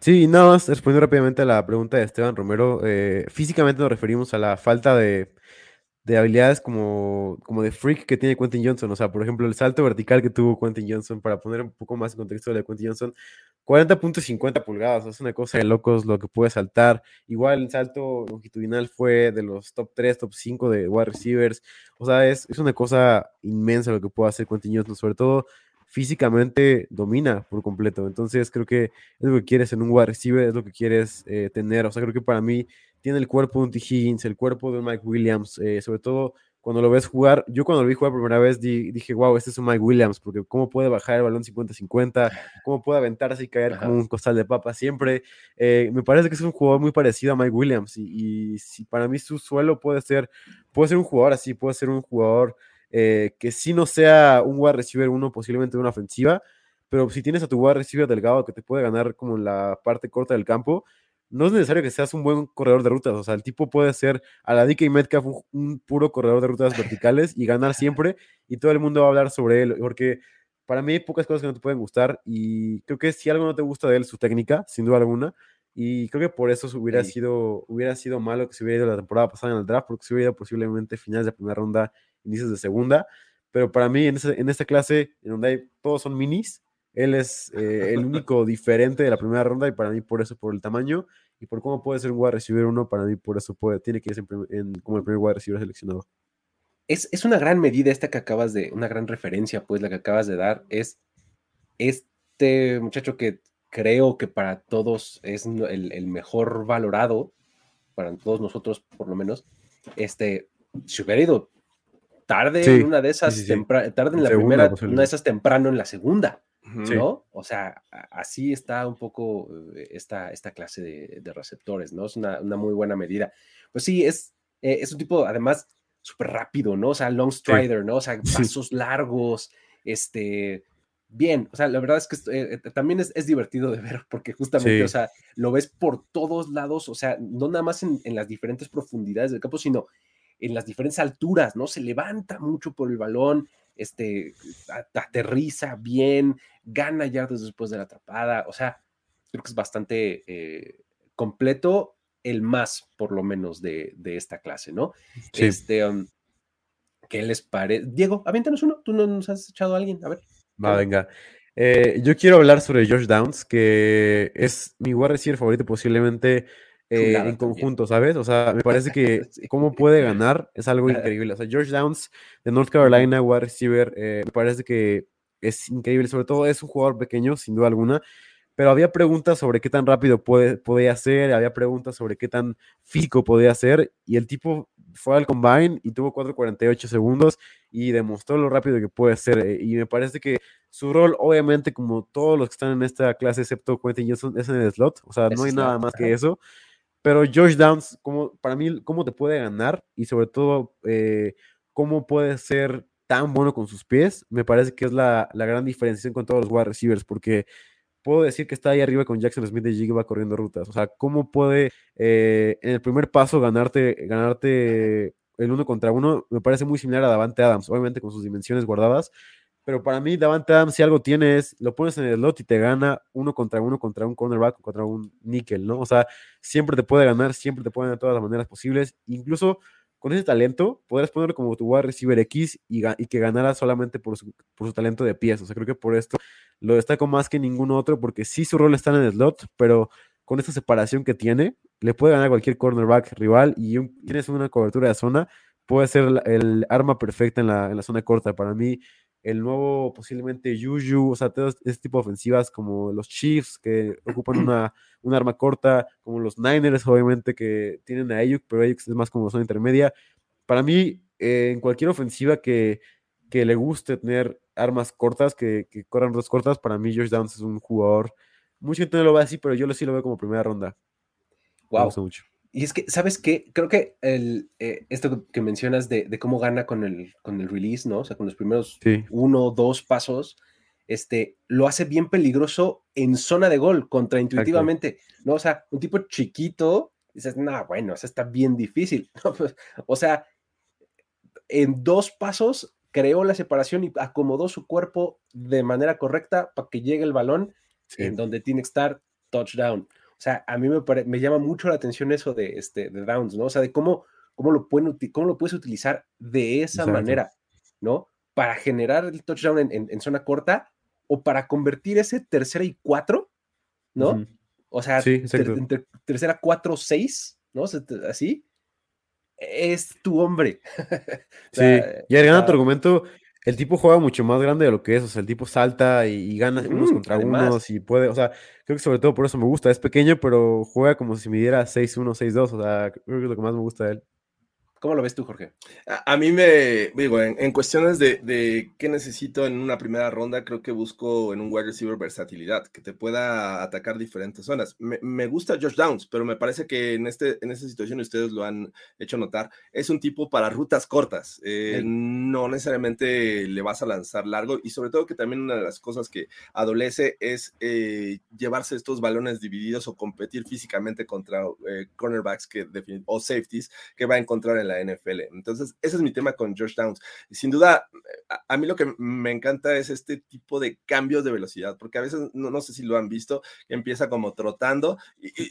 Sí, nada más respondiendo rápidamente a la pregunta de Esteban Romero. Eh, físicamente nos referimos a la falta de, habilidades como, como de freak que tiene Quentin Johnson. O sea, por ejemplo, el salto vertical que tuvo Quentin Johnson, para poner un poco más en contexto de Quentin Johnson, 40.50 pulgadas, es una cosa de locos lo que puede saltar. Igual el salto longitudinal fue de los top 3, top 5 de wide receivers. O sea, es, es una cosa inmensa lo que puede hacer Quentin Johnson, sobre todo físicamente domina por completo. Entonces creo que es lo que quieres en un wide receiver, es lo que quieres eh, tener. O sea, creo que para mí tiene el cuerpo de un T. Higgins, el cuerpo de un Mike Williams, eh, sobre todo cuando lo ves jugar. Yo cuando lo vi jugar por primera vez dije, wow, este es un Mike Williams, porque cómo puede bajar el balón 50-50, cómo puede aventarse y caer como un costal de papa siempre. Eh, me parece que es un jugador muy parecido a Mike Williams y, y si para mí su suelo puede ser, puede ser un jugador así, puede ser un jugador eh, que si no sea un wide receiver uno, posiblemente una ofensiva, pero si tienes a tu wide receiver delgado que te puede ganar como en la parte corta del campo, no es necesario que seas un buen corredor de rutas, o sea, el tipo puede ser a la DK Metcalf un, un puro corredor de rutas verticales y ganar siempre, y todo el mundo va a hablar sobre él, porque para mí hay pocas cosas que no te pueden gustar, y creo que si algo no te gusta de él, su técnica, sin duda alguna, y creo que por eso hubiera, sido, hubiera sido malo que se hubiera ido la temporada pasada en el draft, porque se hubiera ido posiblemente finales de primera ronda inicios de segunda, pero para mí en, en esta clase, en donde hay, todos son minis, él es eh, el único diferente de la primera ronda y para mí por eso, por el tamaño y por cómo puede ser un wide receiver uno, para mí por eso puede, tiene que ir en, como el primer wide receiver seleccionado. Es, es, una gran medida esta que acabas de, una gran referencia, pues la que acabas de dar, es este muchacho que creo que para todos es el, el mejor valorado, para todos nosotros por lo menos, este, si hubiera ido tarde en una de esas, tarde en la primera, una de esas temprano en la segunda, ¿no? O sea, así está un poco eh, esta, esta clase de, receptores, ¿no? Es una, muy buena medida. Pues sí, es, eh, es un tipo, además, súper rápido, ¿no? O sea, long strider, ¿no? O sea, pasos largos, este, bien, o sea, la verdad es que eh, también es, divertido de ver porque justamente, o sea, lo ves por todos lados, o sea, no nada más en, en, las diferentes profundidades del campo, sino en las diferentes alturas, ¿no? Se levanta mucho por el balón, este, aterriza bien, gana yardas después de la atrapada, o sea, creo que es bastante eh, completo el más, por lo menos, de, esta clase, ¿no? Este, um, ¿Qué les parece? Diego, aviéntanos uno. Tú no nos has echado a alguien. A ver. Va, venga. Eh, yo quiero hablar sobre Josh Downs, que es mi wide receiver favorito posiblemente eh, en conjunto, ¿sabes? O sea, me parece que cómo puede ganar es algo increíble. O sea, Josh Downs de North Carolina, wide receiver, eh, me parece que es increíble. Sobre todo es un jugador pequeño, sin duda alguna, pero había preguntas sobre qué tan rápido puede, podía ser, había preguntas sobre qué tan físico podía ser, y el tipo fue al combine y tuvo 4.48 segundos y demostró lo rápido que puede ser. Eh, y me parece que su rol, obviamente, como todos los que están en esta clase, excepto Quentin Johnson, es en el slot. O sea, no hay nada más que eso. Pero Josh Downs, como, para mí, cómo te puede ganar y sobre todo eh, cómo puede ser tan bueno con sus pies, me parece que es la, la gran diferenciación con todos los wide receivers, porque puedo decir que está ahí arriba con Jackson Smith de Jigba corriendo rutas. O sea, ¿cómo puede eh, en el primer paso ganarte, ganarte el uno contra uno? Me parece muy similar a Davante Adams, obviamente con sus dimensiones guardadas. Pero para mí, Davante Adams, si algo tiene es, lo pones en el slot y te gana uno contra uno contra un cornerback contra un nickel, ¿no? O sea, siempre te puede ganar, siempre te puede ganar de todas las maneras posibles. Incluso con ese talento, podrás ponerlo como tu wide receiver X y, que ganara solamente por su, por su, talento de pies. O sea, creo que por esto lo destaco más que ningún otro, porque sí su rol está en el slot, pero con esta separación que tiene, le puede ganar cualquier cornerback rival y tienes una cobertura de zona, puede ser el, arma perfecta en la, en la zona corta. Para mí, el nuevo posiblemente Juju, o sea, todo este tipo de ofensivas como los Chiefs que ocupan una, un arma corta, como los Niners obviamente que tienen a Ayuk, pero Ayuk es más como zona intermedia. Para mí, eh, en cualquier ofensiva que, que, le guste tener armas cortas, que, que corran dos cortas, para mí Josh Downs es un jugador, mucha gente no lo ve así, pero yo sí lo veo como primera ronda. Wow. mucho. Y es que, ¿sabes qué? Creo que el, eh, esto que mencionas de, cómo gana con el, con el release, ¿no? O sea, con los primeros uno o dos pasos, este, lo hace bien peligroso en zona de gol, contraintuitivamente, ¿no? O sea, un tipo chiquito, dices, no, bueno, o sea, está bien difícil. Pues, o sea, en dos pasos creó la separación y acomodó su cuerpo de manera correcta para que llegue el balón en donde tiene que estar touchdown. O sea, a mí me, me llama mucho la atención eso de, este, de Downs, ¿no? O sea, de cómo, cómo, lo, pueden, cómo lo puedes utilizar de esa manera, ¿no? Para generar el touchdown en, zona corta o para convertir ese tercera y cuatro, ¿no? O sea, tercera, cuatro, seis, ¿no? así. Es tu hombre. sí, y agregando tu argumento, el tipo juega mucho más grande de lo que es, o sea, el tipo salta y, gana unos contra unos y puede, o sea, creo que sobre todo por eso me gusta, es pequeño, pero juega como si midiera 6-1, 6-2, o sea, creo que es lo que más me gusta de él. ¿Cómo lo ves tú, Jorge? A, mí me, digo, en, cuestiones de, de, qué necesito en una primera ronda, creo que busco en un wide receiver versatilidad, que te pueda atacar diferentes zonas. Me, gusta Josh Downs, pero me parece que en, este, en esta situación, ustedes lo han hecho notar, es un tipo para rutas cortas. Eh, no necesariamente le vas a lanzar largo y sobre todo que también una de las cosas que adolece es eh, llevarse estos balones divididos o competir físicamente contra eh, cornerbacks que o safeties que va a encontrar en la NFL. Entonces, ese es mi tema con Josh Downs. Y sin duda, a, mí lo que me encanta es este tipo de cambios de velocidad, porque a veces, no, sé si lo han visto, empieza como trotando y,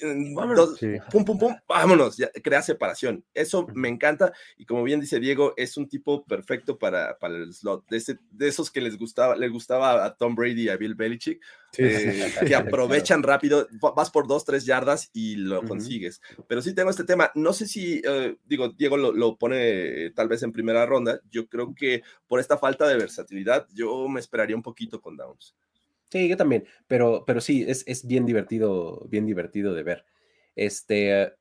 pum, pum, pum, vámonos, ya, crea separación. Eso me encanta y como bien dice Diego, es un tipo perfecto para, para el slot, de, de esos que les gustaba, les gustaba a Tom Brady y a Bill Belichick, eh, que aprovechan rápido, vas por dos, tres yardas y lo consigues. Pero sí tengo este tema, no sé si, eh, digo, Diego lo, lo, pone tal vez en primera ronda, yo creo que por esta falta de versatilidad, yo me esperaría un poquito con Downs. Sí, yo también, pero, pero sí, es, es bien divertido, bien divertido de ver. Este,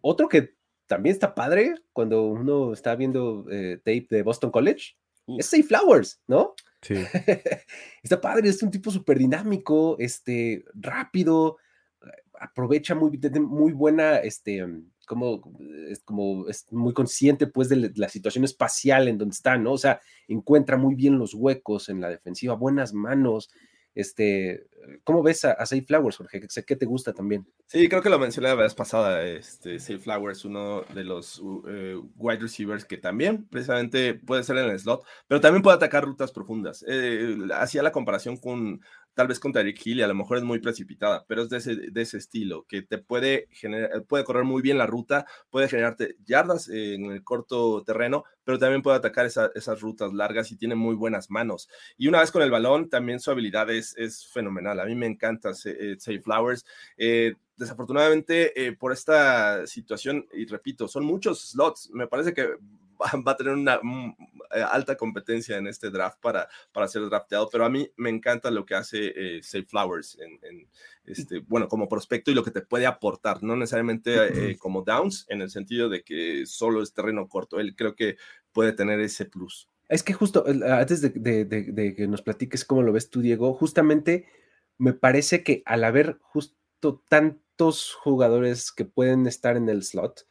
otro que también está padre cuando uno está viendo eh, tape de Boston College, es Safe Flowers, ¿no? Está padre, es un tipo súper dinámico, este, rápido, aprovecha muy, muy buena, este, como, es como, es muy consciente pues de la situación espacial en donde está, ¿no? O sea, encuentra muy bien los huecos en la defensiva, buenas manos, este, ¿cómo ves a, a Safe Flowers, Jorge? Sé que te gusta también. Sí, creo que lo mencioné la vez pasada. Este, Safe Flowers, uno de los eh, wide receivers que también precisamente puede ser en el slot, pero también puede atacar rutas profundas. Eh, hacía la comparación con tal vez con Tyreek Hill y a lo mejor es muy precipitada, pero es de ese, de ese estilo, que te puede generar, puede correr muy bien la ruta, puede generarte yardas en el corto terreno, pero también puede atacar esas rutas largas y tiene muy buenas manos. Y una vez con el balón, también su habilidad es, es fenomenal. A mí me encanta eh, Say Flowers. Eh, desafortunadamente, eh, por esta situación, y repito, son muchos slots, me parece que va a tener una mm, eh, alta competencia en este draft para, para ser drafteado, pero a mí me encanta lo que hace eh, Safe Flowers, en, este, bueno, como prospecto y lo que te puede aportar, no necesariamente eh, como Downs, en el sentido de que solo es terreno corto, él creo que puede tener ese plus. Es que justo, antes de, que nos platiques cómo lo ves tú, Diego, justamente me parece que al haber justo tantos jugadores que pueden estar en el slot,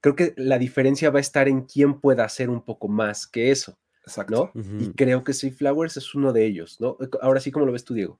creo que la diferencia va a estar en quién pueda hacer un poco más que eso. Exacto. ¿no? Y creo que Safe Flowers es uno de ellos, ¿no? Ahora sí, ¿cómo lo ves tú, Diego?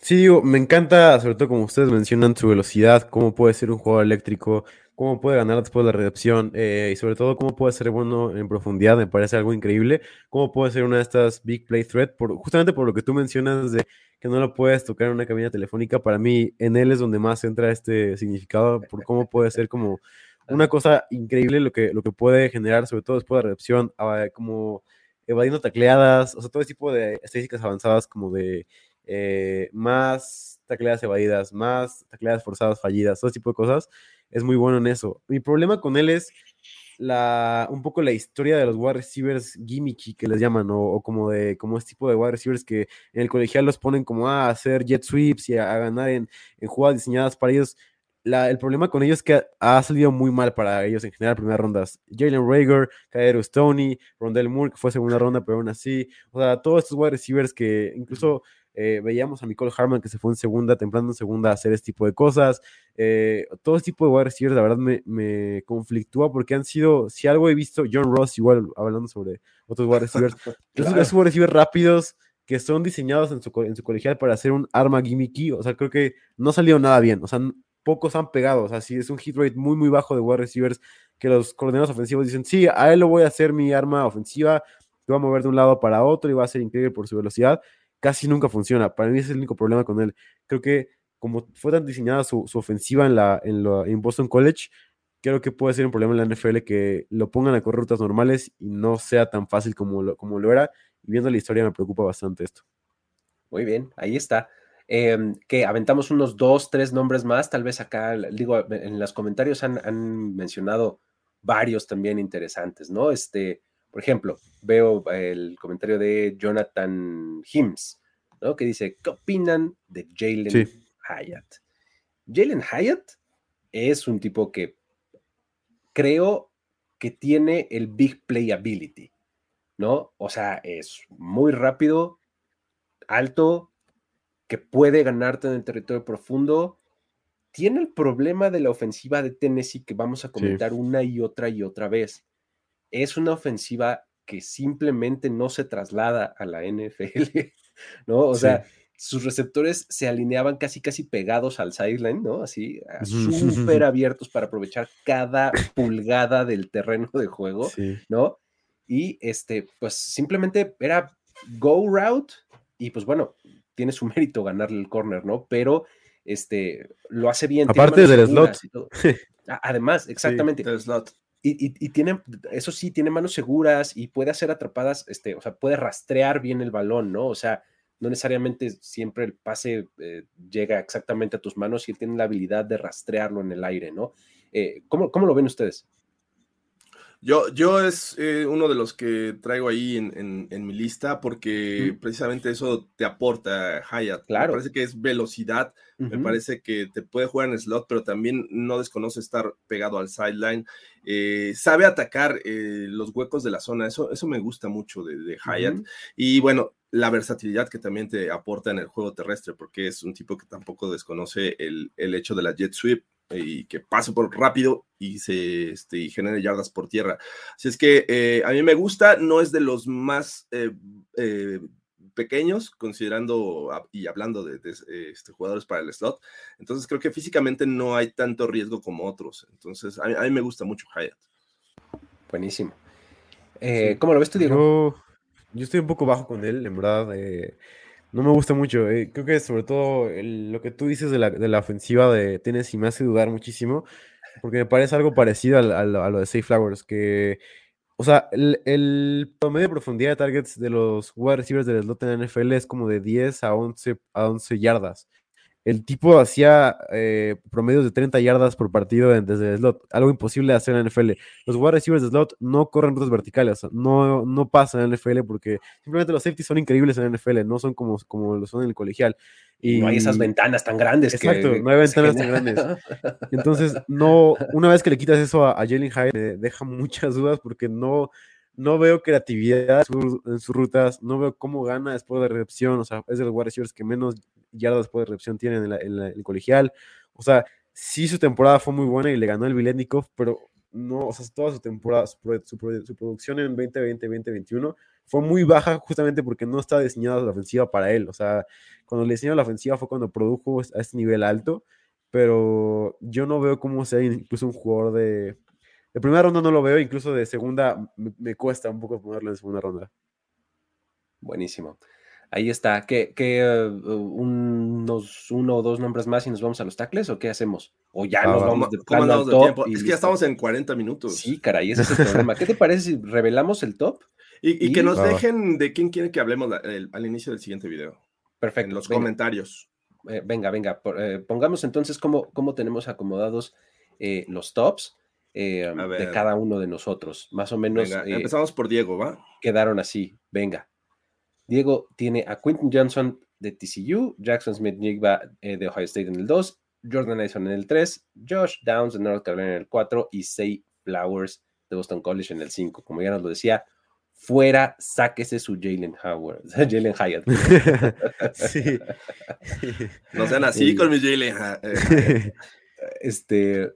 Sí, digo, me encanta, sobre todo como ustedes mencionan, su velocidad, cómo puede ser un jugador eléctrico, cómo puede ganar después de la recepción eh, y sobre todo cómo puede ser bueno en profundidad, me parece algo increíble. Cómo puede ser una de estas big play threat, por, justamente por lo que tú mencionas de que no lo puedes tocar en una cabina telefónica, para mí en él es donde más entra este significado, por cómo puede ser como una cosa increíble lo que, lo que puede generar, sobre todo después de la recepción, ah, como evadiendo tacleadas, o sea, todo ese tipo de estadísticas avanzadas como de eh, más tacleadas evadidas, más tacleadas forzadas fallidas, todo ese tipo de cosas, es muy bueno en eso. Mi problema con él es la, un poco la historia de los wide receivers gimmicky que les llaman, o, como de como este tipo de wide receivers que en el colegial los ponen como a hacer jet sweeps y a, ganar en, en jugadas diseñadas para ellos el problema con ellos es que ha salido muy mal para ellos en general, primeras rondas. Jalen Rager, Kairo Stoney, Rondell Moore, que fue segunda ronda, pero aún así, o sea, todos estos wide receivers que incluso eh, veíamos a Nicole Harman que se fue en segunda, temprano en segunda a hacer este tipo de cosas. Eh, todo este tipo de wide receivers, la verdad, me, me, conflictúa porque han sido, si algo he visto, John Ross, igual hablando sobre otros wide receivers, claro. esos wide receivers rápidos que son diseñados en su, en su colegial para hacer un arma gimmicky, o sea, creo que no ha salido nada bien, o sea, pocos han pegado. O sea, es un hit rate muy, muy bajo de wide receivers que los coordinadores ofensivos dicen, sí, a él lo voy a hacer mi arma ofensiva, te va a mover de un lado para otro y va a ser increíble por su velocidad. Casi nunca funciona. Para mí es el único problema con él. Creo que como fue tan diseñada su, ofensiva en, la, en, en Boston College, creo que puede ser un problema en la NFL que lo pongan a correr rutas normales y no sea tan fácil como lo, como lo era. Y viendo la historia me preocupa bastante esto. Muy bien, ahí está. Em, que aventamos unos dos, tres nombres más, tal vez acá, digo, en los comentarios han, mencionado varios también interesantes, ¿no? Este, por ejemplo, veo el comentario de Jonathan Hims, ¿no? Que dice, ¿qué opinan de Jalen Hyatt? Jalen Hyatt es un tipo que creo que tiene el big playability, ¿no? O sea, es muy rápido, alto, que puede ganarte en el territorio profundo. Tiene el problema de la ofensiva de Tennessee que vamos a comentar una y otra y otra vez. Es una ofensiva que simplemente no se traslada a la NFL, ¿no? O sea, sus receptores se alineaban casi casi pegados al sideline, ¿no? Así, súper abiertos para aprovechar cada pulgada del terreno de juego, ¿no? Y este, pues simplemente era go route y pues bueno, tiene su mérito ganarle el corner, ¿no? Pero este, lo hace bien. Aparte del slot. Además, exactamente. el slot. Y, tiene, eso sí, tiene manos seguras y puede hacer atrapadas, este, o sea, puede rastrear bien el balón, ¿no? O sea, no necesariamente siempre el pase eh, llega exactamente a tus manos y él tiene la habilidad de rastrearlo en el aire, ¿no? Eh, ¿cómo, ¿Cómo lo ven ustedes? Yo, yo es eh, uno de los que traigo ahí en, mi lista porque precisamente eso te aporta Hyatt. Claro. Me parece que es velocidad, me parece que te puede jugar en slot, pero también no desconoce estar pegado al sideline. Eh, sabe atacar eh, los huecos de la zona, eso, eso me gusta mucho de, de Hyatt. Y bueno, la versatilidad que también te aporta en el juego terrestre, porque es un tipo que tampoco desconoce el, el hecho de la jet sweep y que pase por rápido y se este, y genere yardas por tierra. Así es que eh, a mí me gusta, no es de los más eh, eh, pequeños, considerando y hablando de, este, jugadores para el slot. Entonces creo que físicamente no hay tanto riesgo como otros. Entonces a mí, me gusta mucho Hyatt. Buenísimo. ¿Cómo lo ves tú, Diego? Yo, estoy un poco bajo con él, en verdad. No me gusta mucho. eh, creo que sobre todo lo que tú dices de la, de la ofensiva de Tennessee me hace dudar muchísimo, porque me parece algo parecido al- a, lo de Safe Flowers, que, o sea, el, el promedio de profundidad de targets de los wide receivers del slot en la NFL es como de 10 a 11, a 11 yardas. El tipo hacía eh, promedios de 30 yardas por partido en- desde el slot, algo imposible de hacer en la NFL. Los wide receivers de slot no corren rutas verticales, no, no pasan en la NFL porque simplemente los safeties son increíbles en la NFL, no son como, como lo son en el colegial. Y no hay esas ventanas tan grandes. que- Exacto, no hay ventanas tan generan. Entonces, no, una vez que le quitas eso a, a Jalen me deja muchas dudas porque no, no veo creatividad en, su- en sus rutas, no veo cómo gana después de recepción, o sea, es de los wide receivers que menos yardas de recepción tienen en, la- el colegial. O sea, sí su temporada fue muy buena y le ganó el Biletnikov, pero no, o sea, toda su temporada, su, pro- su pro- su producción en 2020-2021 fue muy baja justamente porque no estaba diseñada la ofensiva para él. O sea, cuando le diseñaron la ofensiva fue cuando produjo a este nivel alto, pero yo no veo cómo sea incluso un jugador de... De primera ronda no lo veo, incluso de segunda me, me cuesta un poco ponerlo en segunda ronda. Buenísimo. Ahí está. ¿Qué, qué, eh, unos uno o dos nombres más y nos vamos a los tackles o qué hacemos? O ya Ah, nos va. vamos ¿Cómo, de cómo plano al andamos de top tiempo? y Es que ya estamos en 40 minutos. Sí, caray, ese es el problema. ¿Qué te parece si revelamos el top? Y, y Y- que nos dejen de quién quiere que hablemos la- el- al inicio del siguiente video. Perfecto. En los venga. comentarios. Eh, venga, venga, por- eh, pongamos entonces cómo, cómo tenemos acomodados eh, los tops eh, de cada uno de nosotros. Más o menos Venga, eh, empezamos por Diego, ¿va? quedaron así. Venga. Diego tiene a Quentin Johnson de TCU, Jackson Smith Jigba eh, de Ohio State en el 2, Jordan Addison en el 3, Josh Downs de North Carolina en el 4 y Say Flowers de Boston College en el 5. Como ya nos lo decía, fuera, sáquese su Jalen Howard, Jalen Hyatt. sí. No sean así Sí. con mi Jalen. ja- eh, Este,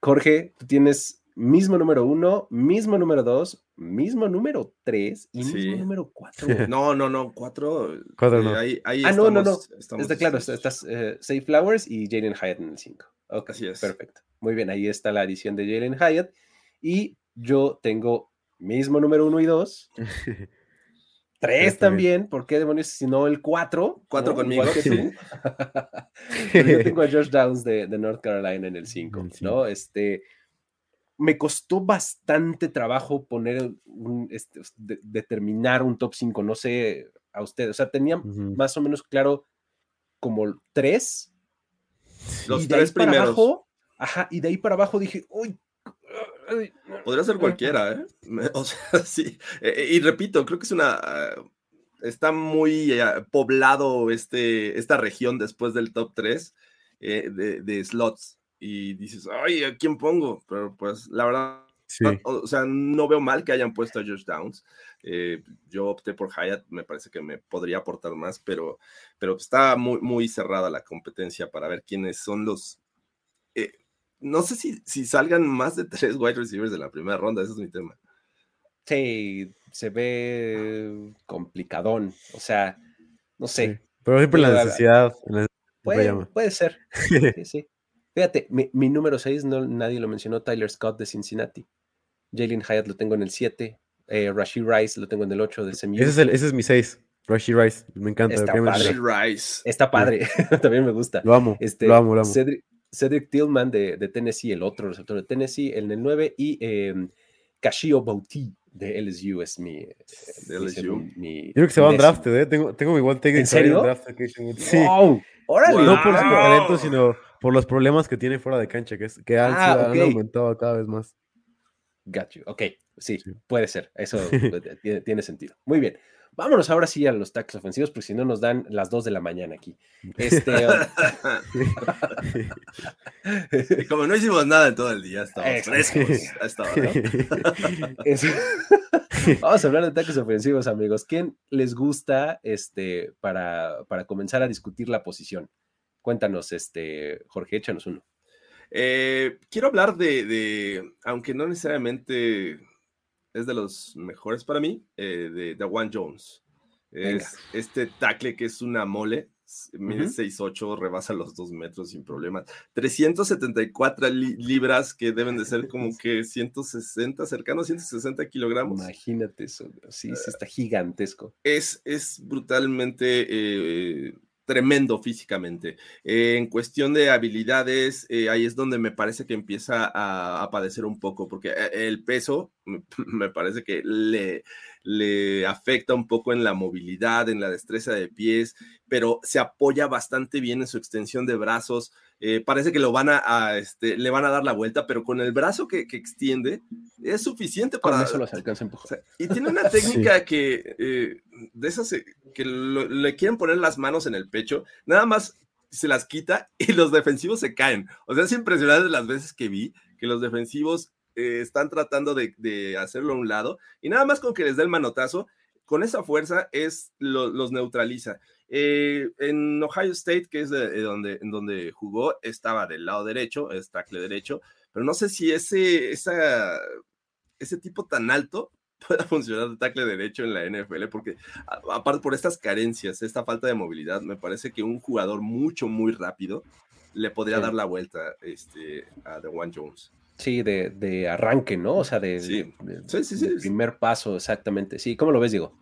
Jorge, tú tienes mismo número uno, mismo número dos, mismo número tres y Sí. mismo número cuatro. No, no, no, cuatro. Cuatro eh, no. Ahí, ahí Ah, no, no, estamos- estamos Está claro, estás eh, Say Flowers y Jalen Hyatt en el 5. Ok, Así es. Perfecto. Muy bien, ahí está la adición de Jalen Hyatt. Y yo tengo mismo número 1 y 2. 3 está bien. también, ¿por qué demonios? Si no el 4. Cuatro conmigo, Igual que sí. yo tengo a Josh Downs de, de North Carolina en el 5, En el ¿no? Este, me costó bastante trabajo poner un, este, de- determinar un top 5, no sé a ustedes, o sea, tenía más o menos claro como tres. Los y de ahí tres para primeros. abajo, ajá, y de ahí para abajo dije, uy, Podría ser cualquiera, ¿eh? O sea, sí. Eh, y repito, creo que es una. ah, está muy eh, poblado este, esta región después del top 3 de, de slots. Y dices, ay, ¿a quién pongo? Pero pues la verdad, Sí. o, o sea, no veo mal que hayan puesto a Josh Downs. Eh, yo opté por Hyatt, me parece que me podría aportar más, pero, pero está muy, muy cerrada la competencia para ver quiénes son los. eh, no sé si, si salgan más de tres wide receivers de la primera ronda, ese es mi tema. sí, se ve complicadón, o sea, no sé, Sí. Pero siempre la necesidad. la necesidad puede, puede ser, sí, sí. Fíjate, mi, mi número 6, no, nadie lo mencionó, Tyler Scott de Cincinnati. Jalen Hyatt lo tengo en el 7, eh, Rashid Rice lo tengo en el 8 de SMU. ese, es el- ese es mi 6. Rashi Rice. Me encanta. Está padre. Rice. Está padre, también me gusta. Lo amo. Este, lo amo, lo amo. Cedric, Cedric Tillman de, de Tennessee, el otro receptor de Tennessee, en el 9, y eh, Kashio Bouti de LSU es mi. eh, De LSU. mi Yo creo que se va mi un draft, ¿eh? Tengo, tengo mi one take ¿En serio? un draft, Sí. ¡Wow! ¡Órale! No por su talento, sino por los problemas que tiene fuera de cancha, que, es, que han, Ah, han aumentado cada vez más. Got you. Ok, sí, Sí. puede ser. Eso eh, tiene, tiene sentido. Muy bien. Vámonos ahora sí a los tackles ofensivos, porque si no nos dan las 2 de la mañana aquí. Este, como no hicimos nada en todo el día, estamos frescos a esta hora. es- Vamos a hablar de tackles ofensivos, amigos. ¿Quién les gusta este, para, para comenzar a discutir la posición? Cuéntanos, este, Jorge, échanos uno. Eh, quiero hablar de, de, aunque no necesariamente es de los mejores para mí, eh, de, Juan Jones. Es este tackle que es una mole, mide 6'8, rebasa los 2 metros sin problemas. 374 libras que deben de ser como que 160, cercano a 160 kilogramos. Imagínate eso, sí, sí está gigantesco. Es, es brutalmente eh, tremendo físicamente. Eh, en cuestión de habilidades, eh, ahí es donde me parece que empieza a, padecer un poco, porque eh, el peso me parece que le, le afecta un poco en la movilidad, en la destreza de pies, pero se apoya bastante bien en su extensión de brazos. Eh, parece que lo van a, este, le van a dar la vuelta, pero con el brazo que, extiende es suficiente para. eso los alcanza empujar. y tiene una técnica que eh, de esas eh, que le quieren poner las manos en el pecho, nada más se las quita y los defensivos se caen. O sea, es impresionante las veces que vi que los defensivos están tratando de, hacerlo a un lado y nada más con que les dé el manotazo, con esa fuerza es los neutraliza. Eh, en Ohio State, que es de, donde, en donde jugó, estaba del lado derecho, es tackle derecho, pero no sé si ese, esa, ese tipo tan alto pueda funcionar de tackle derecho en la NFL, porque aparte por estas carencias, esta falta de movilidad, me parece que un jugador mucho, muy rápido le podría dar la vuelta este, a One Jones. Sí, de, de, arranque, ¿no? O sea, de, sí. sí, sí, primer paso, exactamente. Sí, ¿cómo lo ves, Diego?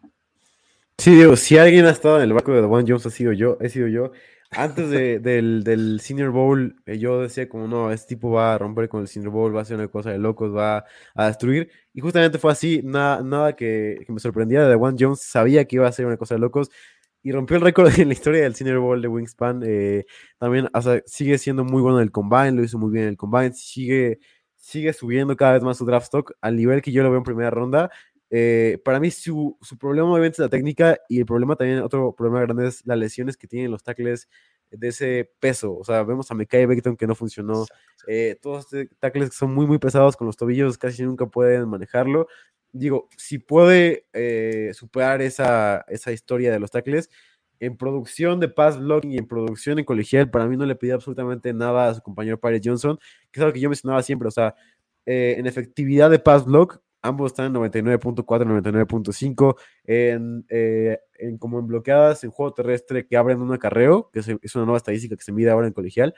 Sí, digo, si alguien ha estado en el barco de The One Jones, ha sido yo, he sido yo. Antes de, del, del, Senior Bowl, eh, yo decía como, no, este tipo va a romper con el Senior Bowl, va a hacer una cosa de locos, va a destruir. Y justamente fue así, nada, nada que, que me sorprendía de The One Jones, sabía que iba a ser una cosa de locos y rompió el récord en la historia del Senior Bowl de Wingspan. Eh, también o sea, sigue siendo muy bueno en el combine, lo hizo muy bien en el combine, sigue, sigue subiendo cada vez más su draft stock al nivel que yo lo veo en primera ronda. Eh, para mí su, su, problema obviamente es la técnica y el problema también, otro problema grande es las lesiones que tienen los tackles de ese peso. O sea, vemos a Mekai Beckton que no funcionó. Eh, todos estos tackles que son muy, muy pesados con los tobillos, casi nunca pueden manejarlo. Digo, si puede eh, superar esa, esa historia de los tackles, en producción de pass blocking y en producción en colegial, para mí no le pedía absolutamente nada a su compañero Paris Johnson, que es algo que yo mencionaba siempre. O sea, en efectividad de pass block, Ambos están en 99.4, 99.5. En, eh, en, como en bloqueadas en juego terrestre que abren un acarreo, que es, una nueva estadística que se mide ahora en colegial.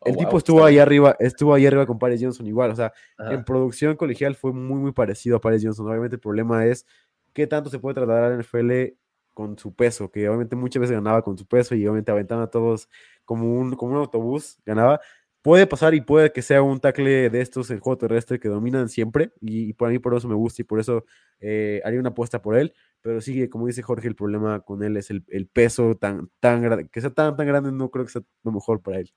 Oh, el tipo estuvo ahí arriba, estuvo ahí arriba con Paris Johnson igual. O sea, en producción colegial fue muy, muy parecido a Paris Johnson. Obviamente el problema es qué tanto se puede trasladar en NFL con su peso, que obviamente muchas veces ganaba con su peso y obviamente aventaban a todos como un, como un autobús, ganaba puede pasar y puede que sea un tackle de estos en juego terrestre que dominan siempre y, por mí por eso me gusta y por eso eh, haría una apuesta por él, pero sí, como dice Jorge, el problema con él es el, peso tan, tan grande, que sea tan, tan grande no creo que sea lo mejor para él.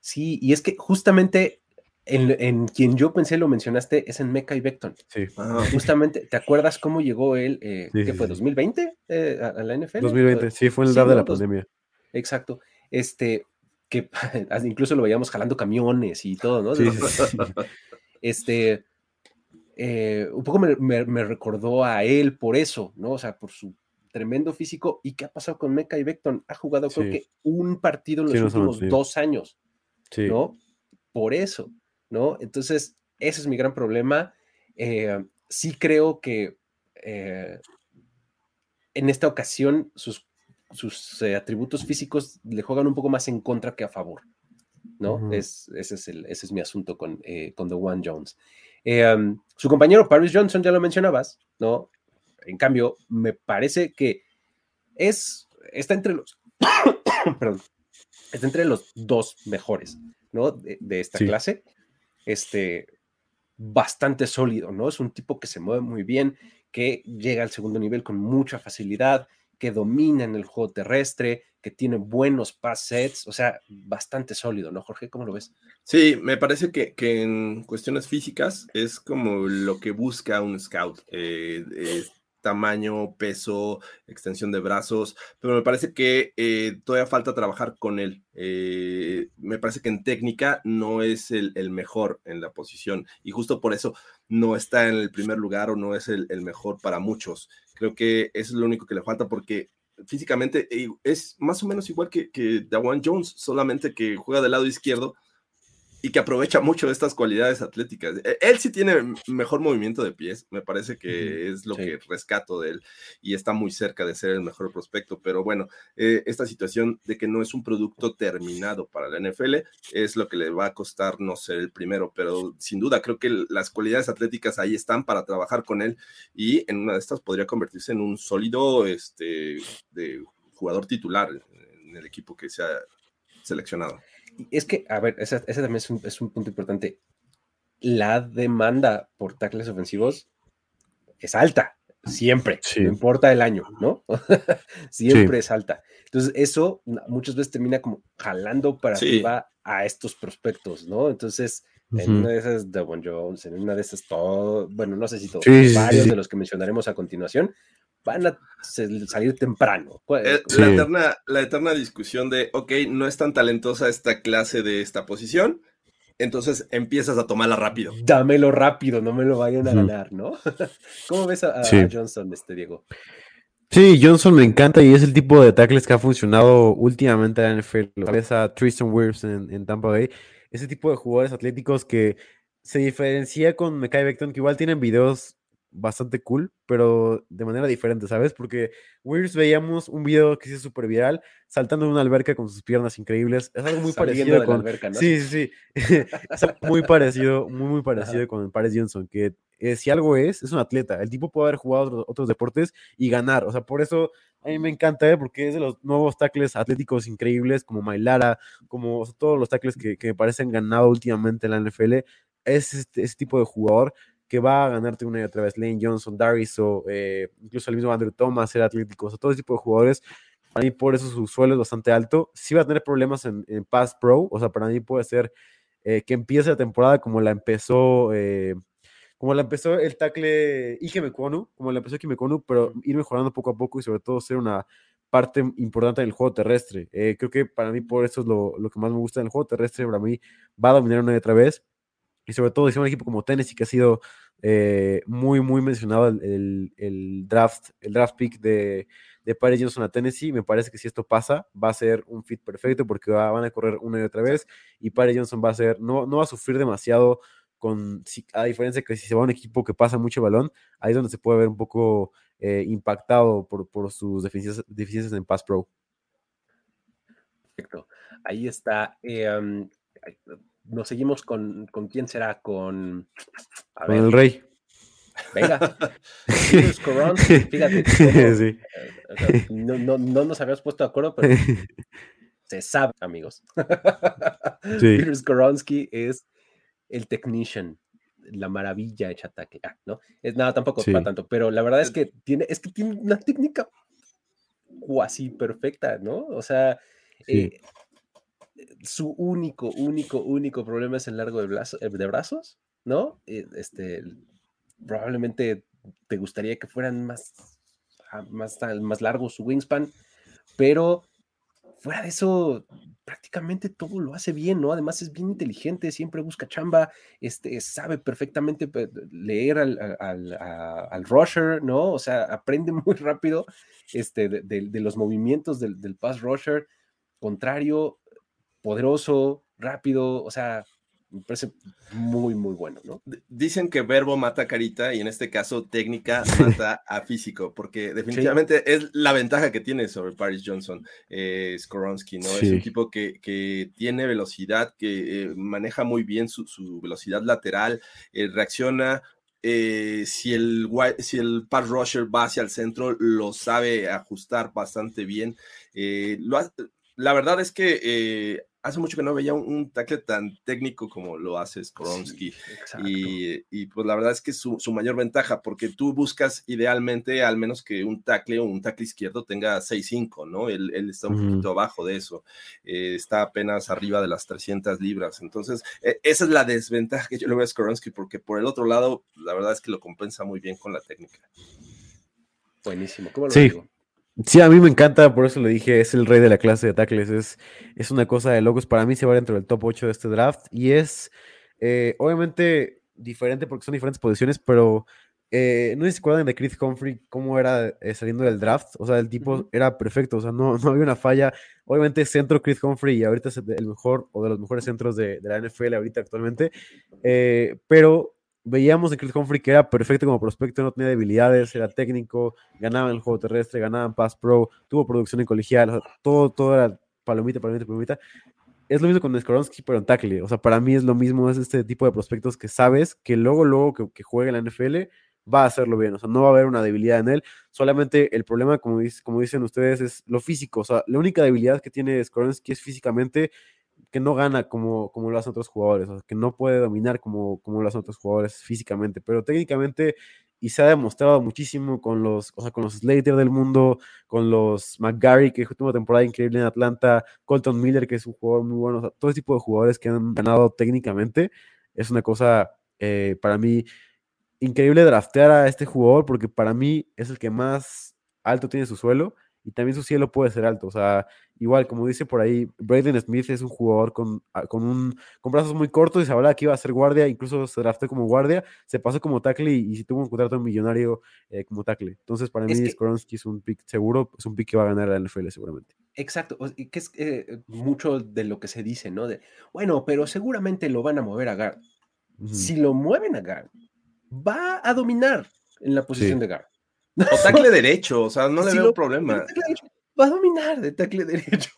Sí, y es que justamente en, quien yo pensé, lo mencionaste, es en Mecha y Beckton. Sí. Ah, justamente, ¿te acuerdas cómo llegó él? Eh, ¿Qué fue? ¿2020 eh, a, la NFL? 2020, sí, fue en el de la pandemia. Exacto. Este, que incluso lo veíamos jalando camiones y todo, ¿no? Este, eh, un poco me, recordó a él por eso, ¿no? O sea, por su tremendo físico. ¿Y qué ha pasado con Mecha y Beckton? Ha jugado creo que un partido en los últimos dos años, ¿no? Por eso, ¿no? Entonces, ese es mi gran problema. Eh, sí creo que eh, en esta ocasión sus sus eh, atributos físicos le juegan un poco más en contra que a favor, ¿no? es, ese, es el, ese es mi asunto con, eh, con The One Jones. Eh, um, su compañero Paris Johnson, ya lo mencionabas, ¿no? En cambio, me parece que es, está entre los, perdón, está entre los dos mejores, ¿no? De, esta clase. Este, bastante sólido, ¿no? Es un tipo que se mueve muy bien, que llega al segundo nivel con mucha facilidad, que domina en el juego terrestre, que tiene buenos pass sets, o sea, bastante sólido, ¿no, Jorge? ¿Cómo lo ves? Sí, me parece que, en cuestiones físicas es como lo que busca un scout. Eh, tamaño, peso, extensión de brazos, pero me parece que eh, todavía falta trabajar con él. Eh, me parece que en técnica no es el, mejor en la posición y justo por eso no está en el primer lugar o no es el, mejor para muchos. Creo que eso es lo único que le falta porque físicamente es más o menos igual que, que Dawan Jones, solamente que juega del lado izquierdo y que aprovecha mucho estas cualidades atléticas. E, él sí tiene mejor movimiento de pies, me parece que es lo que rescato de él y está muy cerca de ser el mejor prospecto, pero bueno, eh, esta situación de que no es un producto terminado para la NFL es lo que le va a costar no ser el primero, pero sin duda creo que las cualidades atléticas ahí están para trabajar con él y en una de estas podría convertirse en un sólido este, de jugador titular en el equipo que se ha seleccionado. Es que, a ver, ese, también es un, punto importante. La demanda por tackles ofensivos es alta, siempre, no importa el año, ¿no? siempre es alta. Entonces, eso muchas veces termina como jalando para arriba a estos prospectos, ¿no? Entonces, en una de esas, Devon Jones, en una de esas, todo, bueno, no sé si todos, varios de los que mencionaremos a continuación, van a salir temprano. Eh, la, eterna, la eterna discusión de, ok, no es tan talentosa esta clase de esta posición, entonces empiezas a tomarla rápido. Dámelo rápido, no me lo vayan a ganar, ¿no? ¿Cómo ves a, Johnson, este Diego? Sí, Johnson me encanta y es el tipo de tackles que ha funcionado últimamente en la NFL. Ves a Tristan Wirfs en, en, Tampa Bay, ese tipo de jugadores atléticos que se diferencia con Mekai Beckton, que igual tienen videos bastante cool, pero de manera diferente, ¿sabes? Porque Weirs veíamos un video que es súper viral, saltando en una alberca con sus piernas increíbles. Es algo muy parecido con... Sí, sí, sí. es muy parecido, muy, muy parecido con Paris Johnson, que eh, si algo es, es un atleta. El tipo puede haber jugado otros, deportes y ganar. O sea, por eso a mí me encanta, ¿eh? porque es de los nuevos tackles atléticos increíbles, como Mailara, como todos los tackles que, que me parecen ganado últimamente en la NFL. Es este, ese tipo de jugador que va a ganarte una y otra vez. Lane Johnson, Darius o eh, incluso el mismo Andrew Thomas, el Atlético, o sea, todo ese tipo de jugadores. Para mí, por eso su suelo es bastante alto. Sí va a tener problemas en, en Pass Pro, o sea, para mí puede ser eh, que empiece la temporada como la empezó. Eh, como la empezó el tackle Ike Mekonu, como la empezó Ike Mekonu, pero ir mejorando poco a poco y sobre todo ser una parte importante del juego terrestre. creo que para mí por eso es lo, lo, que más me gusta del juego terrestre, para mí va a dominar una y otra vez y sobre todo decir un equipo como Tennessee que ha sido eh, muy, muy mencionado el, el, draft, el draft pick de, de Paris Johnson a Tennessee. Me parece que si esto pasa, va a ser un fit perfecto porque van a correr una y otra vez y Paris Johnson va a ser, no, no va a sufrir demasiado con, a diferencia de que si se va a un equipo que pasa mucho balón, ahí es donde se puede ver un poco eh, impactado por, por sus deficiencias, deficiencias, en Pass Pro. Perfecto. Ahí está. Eh, nos seguimos con, con quién será, con, con el rey. Venga, fíjate. sí. Eh, no, no, no, nos habíamos puesto de acuerdo, pero se sabe, amigos. Sí. Peter es el technician, la maravilla hecha ataque. Ah, ¿no? Es nada, tampoco para tanto, pero la verdad es que tiene, es que tiene una técnica cuasi perfecta, ¿no? O sea, eh, su único, único, único problema es el largo de, eh, de brazos, ¿no? Eh, este, probablemente te gustaría que fueran más, ah, más, más largos su wingspan, pero fuera de eso, prácticamente todo lo hace bien, ¿no? Además es bien inteligente, siempre busca chamba, este, sabe perfectamente leer al, al, rusher, ¿no? O sea, aprende muy rápido este, de, los movimientos del, del pass rusher, contrario, poderoso, rápido, o sea, me parece muy, muy bueno, ¿no? Dicen que verbo mata carita y en este caso técnica mata a físico, porque definitivamente es la ventaja que tiene sobre Paris Johnson, eh, Skoronsky, ¿no? Es un tipo que, que tiene velocidad, que eh, maneja muy bien su, velocidad lateral, eh, reacciona eh, si, el, si el pass rusher va hacia el centro, lo sabe ajustar bastante bien. la verdad es que hace mucho que no veía un, tackle tan técnico como lo hace Skoronsky. y, pues la verdad es que es su, mayor ventaja, porque tú buscas idealmente al menos que un tackle o un tackle izquierdo tenga 6'5, ¿no? Él, está un poquito abajo de eso. Eh, está apenas arriba de las 300 libras. Entonces, e, esa es la desventaja que yo le veo a Skoronsky, porque por el otro lado, la verdad es que lo compensa muy bien con la técnica. Buenísimo. ¿Cómo lo sí. Sí, a mí me encanta, por eso le dije, es el rey de la clase de tackles, es, es una cosa de locos. Para mí se va dentro del top 8 de este draft y es eh, obviamente diferente porque son diferentes posiciones, pero eh, no sé si se acuerdan de Chris Humphrey, cómo era eh, saliendo del draft. O sea, el tipo era perfecto, o sea, no, no había una falla. Obviamente, centro Chris Humphrey y ahorita es el mejor o de los mejores centros de, de la NFL ahorita actualmente. Eh, pero veíamos en Chris Humphrey que era perfecto como prospecto, no tenía debilidades, era técnico, ganaba en el juego terrestre, ganaba en Pass Pro, tuvo producción en colegial, o sea, todo, todo era palomita, palomita, palomita. Es lo mismo con Skoronsky, pero en tackle. O sea, para mí es lo mismo, es este tipo de prospectos que sabes que luego, luego que, que juegue en la NFL va a hacerlo bien, o sea, no va a haber una debilidad en él, solamente el problema, como, como dicen ustedes, es lo físico, o sea, la única debilidad que tiene Skoronsky es físicamente que no gana como, como lo hacen otros jugadores, o que no puede dominar como, como lo hacen otros jugadores físicamente, pero técnicamente, y se ha demostrado muchísimo con los, o sea, con los Slater del mundo, con los McGarry, que tuvo una temporada increíble en Atlanta, Colton Miller, que es un jugador muy bueno, todo ese tipo de jugadores que han ganado técnicamente, es una cosa eh, para mí increíble draftear a este jugador porque para mí es el que más alto tiene su suelo y también su cielo puede ser alto. O sea, igual, como dice por ahí, Braden Smith es un jugador con, ah, con, un, con brazos muy cortos y se hablaba que iba a ser guardia, incluso se drafteó como guardia, se pasó como tackle y, y tuvo un contrato millonario eh, como tackle. Entonces, para mí, Skoronsky es un pick seguro, es un pick que va a ganar la NFL seguramente. Exacto, que es eh, mucho de lo que se dice, ¿no? De, bueno, pero seguramente lo van a mover a guard. Si lo mueven a guard, va a dominar en la posición de guard. O tackle derecho, o sea, no le veo problema. va a dominar de tackle derecho.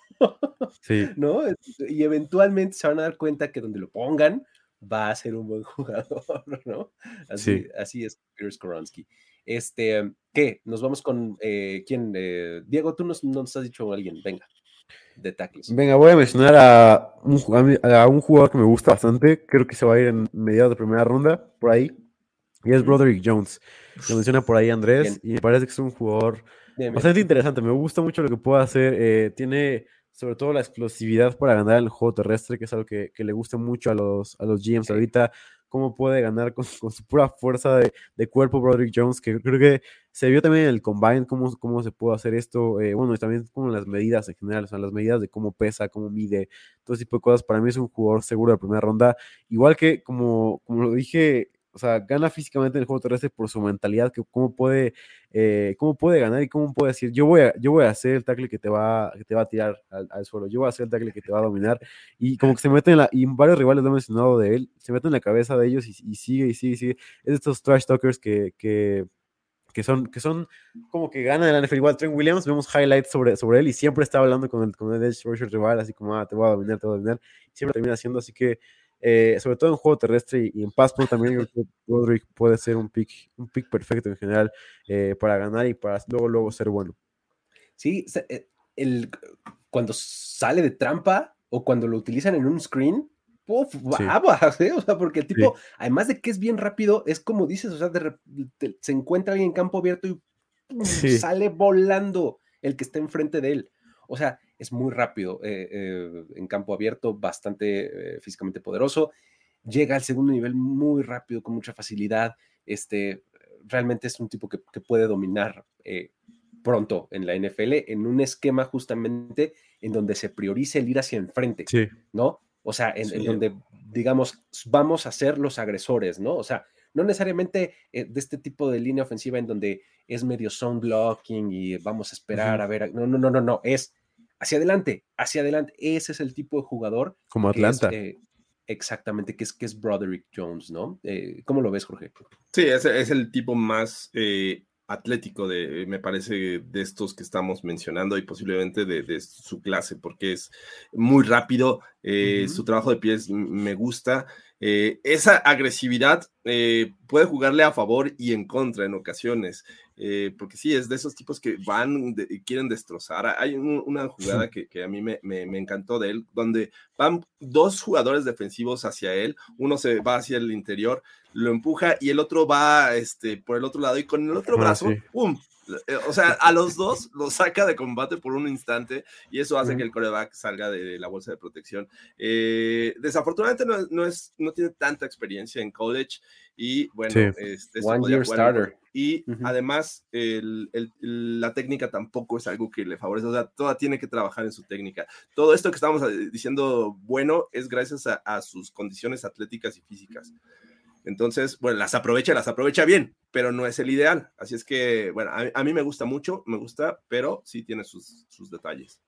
Sí. ¿No? Y eventualmente se van a dar cuenta que donde lo pongan va a ser un buen jugador, ¿no? Así, así es Pierce Koronsky. Este, ¿qué? Nos vamos con eh, quién? Eh, Diego, tú nos, nos has dicho a alguien, venga, de tackles. Venga, voy a mencionar a un, a un jugador que me gusta bastante, creo que se va a ir en mediados de primera ronda, por ahí, y es Broderick Jones. Lo menciona por ahí Andrés y me parece que es un jugador bastante interesante. Me gusta mucho lo que puede hacer. Eh, tiene sobre todo la explosividad para ganar el juego terrestre, que es algo que, le gusta mucho a los, a los GMs ahorita. Cómo puede ganar con, su pura fuerza de, cuerpo Broderick Jones, que creo que se vio también en el combine cómo, cómo se puede hacer esto. Eh, bueno, y también como las medidas en general, o sea, las medidas de cómo pesa, cómo mide, todo ese tipo de cosas. Para mí es un jugador seguro de primera ronda. Igual que, como, como lo dije o sea, gana físicamente en el juego terrestre por su mentalidad, que cómo puede, eh, cómo puede ganar y cómo puede decir, yo voy a, yo voy a hacer el tackle que te va, que te va a tirar al, suelo, yo voy a hacer el tackle que te va a dominar, y como que se mete en la, y varios rivales lo han mencionado de él, se mete la cabeza de ellos y, sigue y sigue y sigue, es de estos trash talkers que, que que son, que son como que ganan el NFL. Igual Trent Williams, vemos highlights sobre, sobre él y siempre está hablando con el, con el edge rusher rival, así como, ah, te voy a dominar, te voy a dominar. Siempre termina haciendo, así que eh, sobre todo en juego terrestre y, en Pass también Roderick puede ser un pick, un pick perfecto en general eh, para ganar y para luego, luego ser bueno. Sí, eh, el, cuando sale de trampa o cuando lo utilizan en un screen, uf, o sea, porque el tipo, además de que es bien rápido, es como dices, o sea, se encuentra alguien en campo abierto y sale volando el que está enfrente de él. O sea, es muy rápido eh, eh, en campo abierto, bastante eh, físicamente poderoso. Llega al segundo nivel muy rápido, con mucha facilidad. Este, realmente es un tipo que, puede dominar pronto en la NFL, en un esquema justamente en donde se priorice el ir hacia enfrente, ¿no? O sea, en, donde, digamos, vamos a ser los agresores, ¿no? O sea, no necesariamente de este tipo de línea ofensiva en donde es medio zone blocking y vamos a esperar a ver. No, no, no, no, no. Es hacia adelante, hacia adelante. Ese es el tipo de jugador. Como Atlanta. Eh, exactamente, que es, que es Broderick Jones, ¿no? Eh, ¿Cómo lo ves, Jorge? Sí, es, es el tipo más eh, atlético de, me parece, de estos que estamos mencionando y posiblemente de, su clase, porque es muy rápido, su trabajo de pies me gusta. esa agresividad puede jugarle a favor y en contra en ocasiones. Eh, porque sí, es de esos tipos que van y quieren destrozar. Hay una jugada que, a mí me, encantó de él, donde van dos jugadores defensivos hacia él, uno se va hacia el interior, lo empuja y el otro va este, por el otro lado y con el otro brazo, ¡pum! Eh, o sea, a los dos los saca de combate por un instante y eso hace que el coreback salga de, la bolsa de protección. Eh, desafortunadamente no, es, no tiene tanta experiencia en college y bueno, este, One year starter. Y además la técnica tampoco es algo que le favorece, o sea, toda tiene que trabajar en su técnica. Todo esto que estamos eh, diciendo bueno es gracias a, sus condiciones atléticas y físicas. Entonces, bueno, las aprovecha, las aprovecha bien, pero no es el ideal. Así es que, bueno, a, mí me gusta mucho, me gusta, pero sí tiene sus, detalles.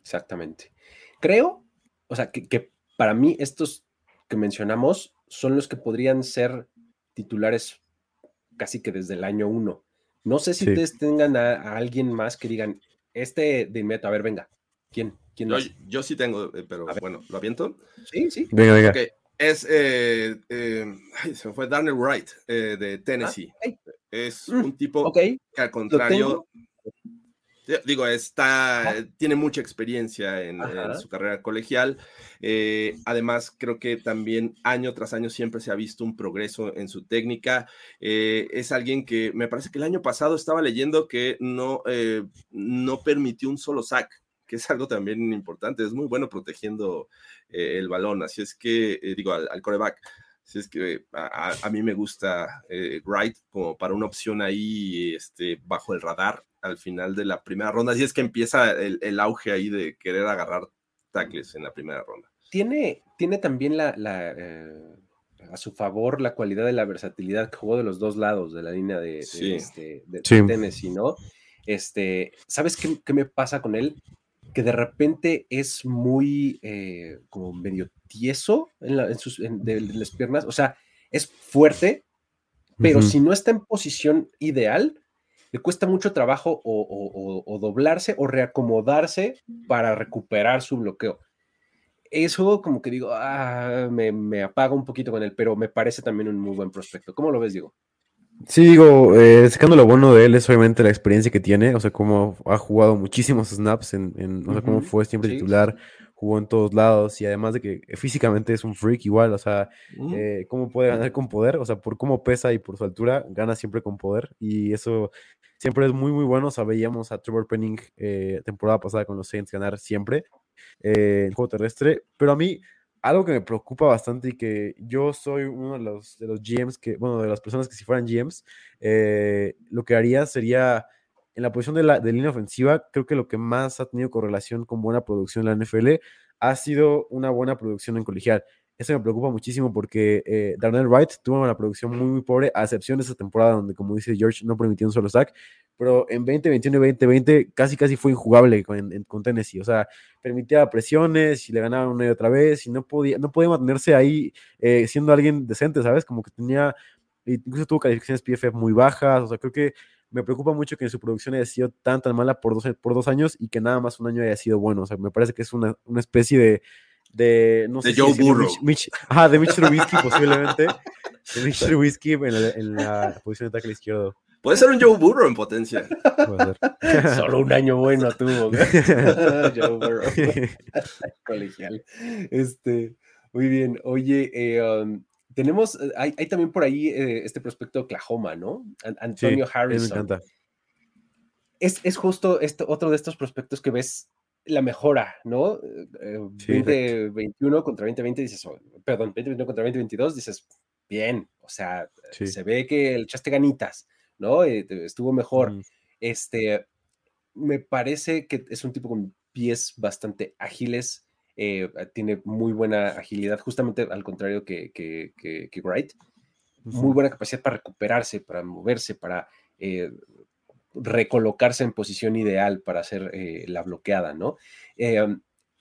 Exactamente. Creo, o sea, que, para mí estos que mencionamos son los que podrían ser titulares casi que desde el año uno. No sé si ustedes tengan a, alguien más que digan, este de inmediato, a ver, venga, ¿quién? ¿Quién yo, sí tengo, eh, pero bueno, ¿lo aviento? Sí, sí. Venga, venga. Es, eh, eh, se fue Darnell Wright de Tennessee. Ah, es mm, un tipo que al contrario, digo, está, tiene mucha experiencia en, su carrera colegial. además, creo que también año tras año siempre se ha visto un progreso en su técnica. es alguien que me parece que el año pasado estaba leyendo que no, no permitió un solo sack que es algo también importante, es muy bueno protegiendo eh, el balón, así es que, eh, digo, al, coreback, así es que a, mí me gusta eh, Wright como para una opción ahí este, bajo el radar al final de la primera ronda, así es que empieza el, auge ahí de querer agarrar tackles en la primera ronda. Tiene, tiene también la, a su favor la cualidad de la versatilidad que jugó de los dos lados de la línea de, este, Tennessee, ¿no? Este, ¿Sabes qué, qué, me pasa con él? Que de repente es muy eh, como medio tieso en, sus, de, las piernas, o sea, es fuerte, pero si no está en posición ideal, le cuesta mucho trabajo o, doblarse o reacomodarse para recuperar su bloqueo. Eso como que digo, ah, me, me apaga un poquito con él, pero me parece también un muy buen prospecto. ¿Cómo lo ves, Diego? Sí, digo, eh, sacando lo bueno de él es obviamente la experiencia que tiene, o sea, cómo ha jugado muchísimos snaps, en, o sea, cómo fue siempre titular, jugó en todos lados y además de que físicamente es un freak igual, o sea, eh, cómo puede ganar con poder, o sea, por cómo pesa y por su altura, gana siempre con poder y eso siempre es muy, muy bueno, o sea, veíamos a Trevor Penning eh, temporada pasada con los Saints ganar siempre en juego terrestre, pero a mí algo que me preocupa bastante y que yo soy uno de los, de los GMs que, bueno, de las personas que si fueran GMs, eh, lo que haría sería en la posición de la de línea ofensiva, creo que lo que más ha tenido correlación con buena producción en la NFL ha sido una buena producción en colegial. Eso me preocupa muchísimo porque eh, Darnell Wright tuvo una producción muy, muy pobre, a excepción de esa temporada donde, como dice George, no permitió un solo sack, pero en 2021 y 2020 casi, casi fue injugable con, con Tennessee. O sea, permitía presiones y le ganaban una y otra vez y no podía, no podía mantenerse ahí eh, siendo alguien decente, ¿sabes? Como que tenía, incluso tuvo calificaciones PFF muy bajas. O sea, creo que me preocupa mucho que su producción haya sido tan, tan mala por dos, por dos años y que nada más un año haya sido bueno. O sea, me parece que es una, una especie de de no sé Joe Burrow. Mitch, ajá, de Mitch Trubisky posiblemente. De Mitch Trubisky en la, posición de tackle izquierdo. Puede ser un Joe Burrow en potencia. Solo un año bueno tuvo. Joe Burrow. Colegial. Este, muy bien. Oye, eh, um, tenemos, hay, hay, también por ahí eh, este prospecto de Oklahoma, ¿no? Antonio Harrison. Me encanta. Es, es justo esto, otro de estos prospectos que ves la mejora, ¿no? 2021 eh, contra 2020 dices, oh, perdón, 2021 contra 2022 dices, bien, o sea, se ve que el echaste ganitas, ¿no? Eh, estuvo mejor. Este, me parece que es un tipo con pies bastante ágiles, eh, tiene muy buena agilidad, justamente al contrario que, que, que, Wright, muy buena capacidad para recuperarse, para moverse, para recolocarse en posición ideal para hacer eh, la bloqueada, ¿no? Eh,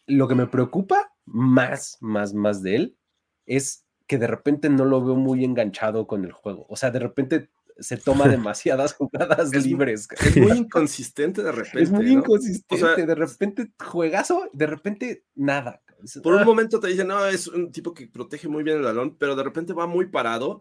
lo que me preocupa más, más, más de él es que de repente no lo veo muy enganchado con el juego. O sea, de repente se toma demasiadas jugadas libres. Es muy inconsistente de repente. Es muy inconsistente. de repente juegazo, de repente nada. Por un ah". momento te dicen, no, es un tipo que protege muy bien el balón, pero de repente va muy parado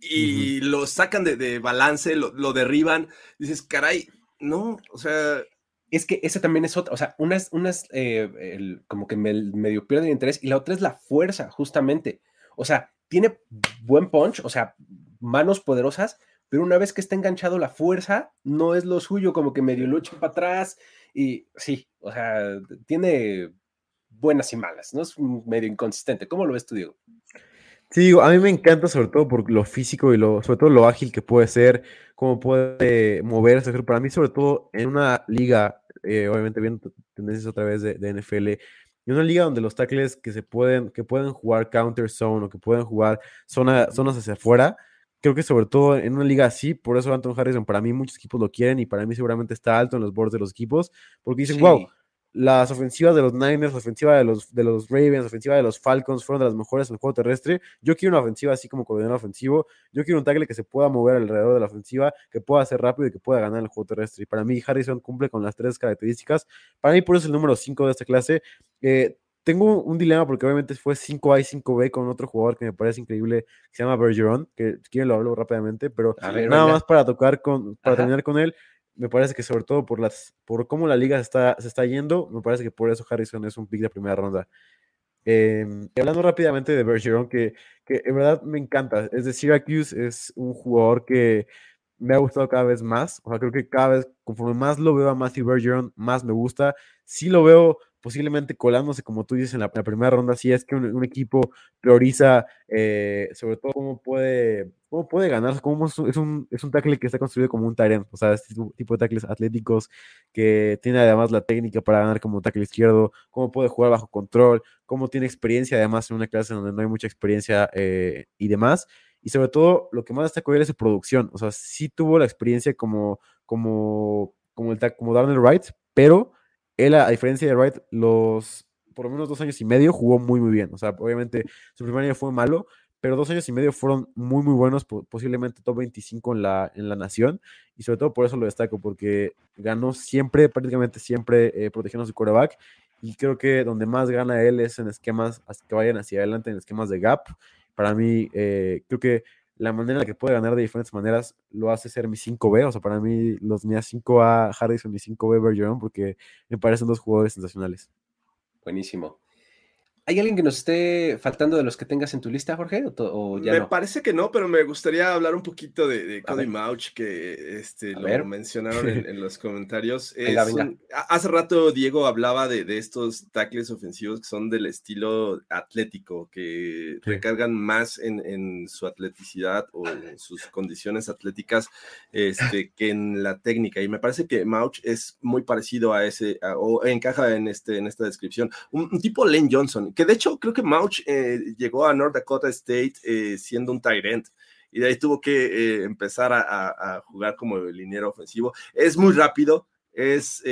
y, lo sacan de, balance, lo, derriban. Dices, caray, no, o sea. Es que esa también es otra, o sea, una es, una eh, como que me, medio pierde el interés y la otra es la fuerza, justamente. O sea, tiene buen punch, o sea, manos poderosas, pero una vez que está enganchado la fuerza, no es lo suyo, como que medio lucha para atrás y sí, o sea, tiene buenas y malas, ¿no? Es medio inconsistente. ¿Cómo lo ves tú, Diego? Sí, digo, a mí me encanta sobre todo por lo físico y lo, sobre todo lo ágil que puede ser, cómo puede moverse. Para mí, sobre todo en una liga, eh, obviamente viendo tendencias otra vez de, NFL, y una liga donde los tackles que se pueden, que pueden jugar counter zone o que pueden jugar zona, zonas hacia afuera, creo que sobre todo en una liga así, por eso Anton Harrison, para mí muchos equipos lo quieren y para mí seguramente está alto en los bordes de los equipos, porque dicen, wow, las ofensivas de los Niners, la ofensiva de los, de los Ravens, la ofensiva de los Falcons fueron de las mejores en el juego terrestre. Yo quiero una ofensiva así como coordinador ofensivo. Yo quiero un tackle que se pueda mover alrededor de la ofensiva, que pueda ser rápido y que pueda ganar el juego terrestre. Y para mí, Harrison cumple con las tres características. Para mí, por eso es el número 5 de esta clase. Eh, tengo un dilema porque obviamente fue 5A y 5B con otro jugador que me parece increíble, que se llama Bergeron, que si quieren lo hablo rápidamente, pero nada más para tocar con, para terminar con él me parece que sobre todo por, las, por cómo la liga se está, se está yendo, me parece que por eso Harrison es un pick de primera ronda. Em, hablando rápidamente de Bergeron, que, que en verdad me encanta. Es de Syracuse, es un jugador que me ha gustado cada vez más. O sea, creo que cada vez, conforme más lo veo a Matthew Bergeron, más me gusta. Sí lo veo posiblemente colándose, como tú dices, en la, primera ronda, si es que un, equipo prioriza eh, sobre todo cómo puede, cómo puede ganar, cómo es un, es un, tackle que está construido como un Tyrant, o sea, este tipo de tackles atléticos que tiene además la técnica para ganar como tackle izquierdo, cómo puede jugar bajo control, cómo tiene experiencia además en una clase donde no hay mucha experiencia eh, y demás. Y sobre todo, lo que más destaca él es su producción. O sea, sí tuvo la experiencia como, como, como, el, como Darnell Wright, pero él, a diferencia de Wright, los por lo menos dos años y medio jugó muy, muy bien. O sea, obviamente su primer año fue malo, pero dos años y medio fueron muy, muy buenos, posiblemente top 25 en la, en la nación. Y sobre todo por eso lo destaco, porque ganó siempre, prácticamente siempre, eh, protegiendo su quarterback. Y creo que donde más gana él es en esquemas que vayan hacia adelante, en esquemas de gap. Para mí, eh, creo que la manera en la que puede ganar de diferentes maneras lo hace ser mi 5B. O sea, para mí los mi 5A Harrison y 5B Bergeron porque me parecen dos jugadores sensacionales. Buenísimo. ¿Hay alguien que nos esté faltando de los que tengas en tu lista, Jorge? ¿O, me parece que no, pero me gustaría hablar un poquito de, Cody Mauch, que este, lo mencionaron en, los comentarios. hace rato Diego hablaba de, estos tackles ofensivos que son del estilo atlético, que recargan más en, su atleticidad o en sus condiciones atléticas este, que en la técnica. Y me parece que Mauch es muy parecido a ese, o encaja en, este, en esta descripción. Un, un tipo Len Johnson que de hecho creo que Mauch eh, llegó a North Dakota State eh, siendo un end y de ahí tuvo que eh, empezar a, jugar como liniero ofensivo. Es muy rápido, es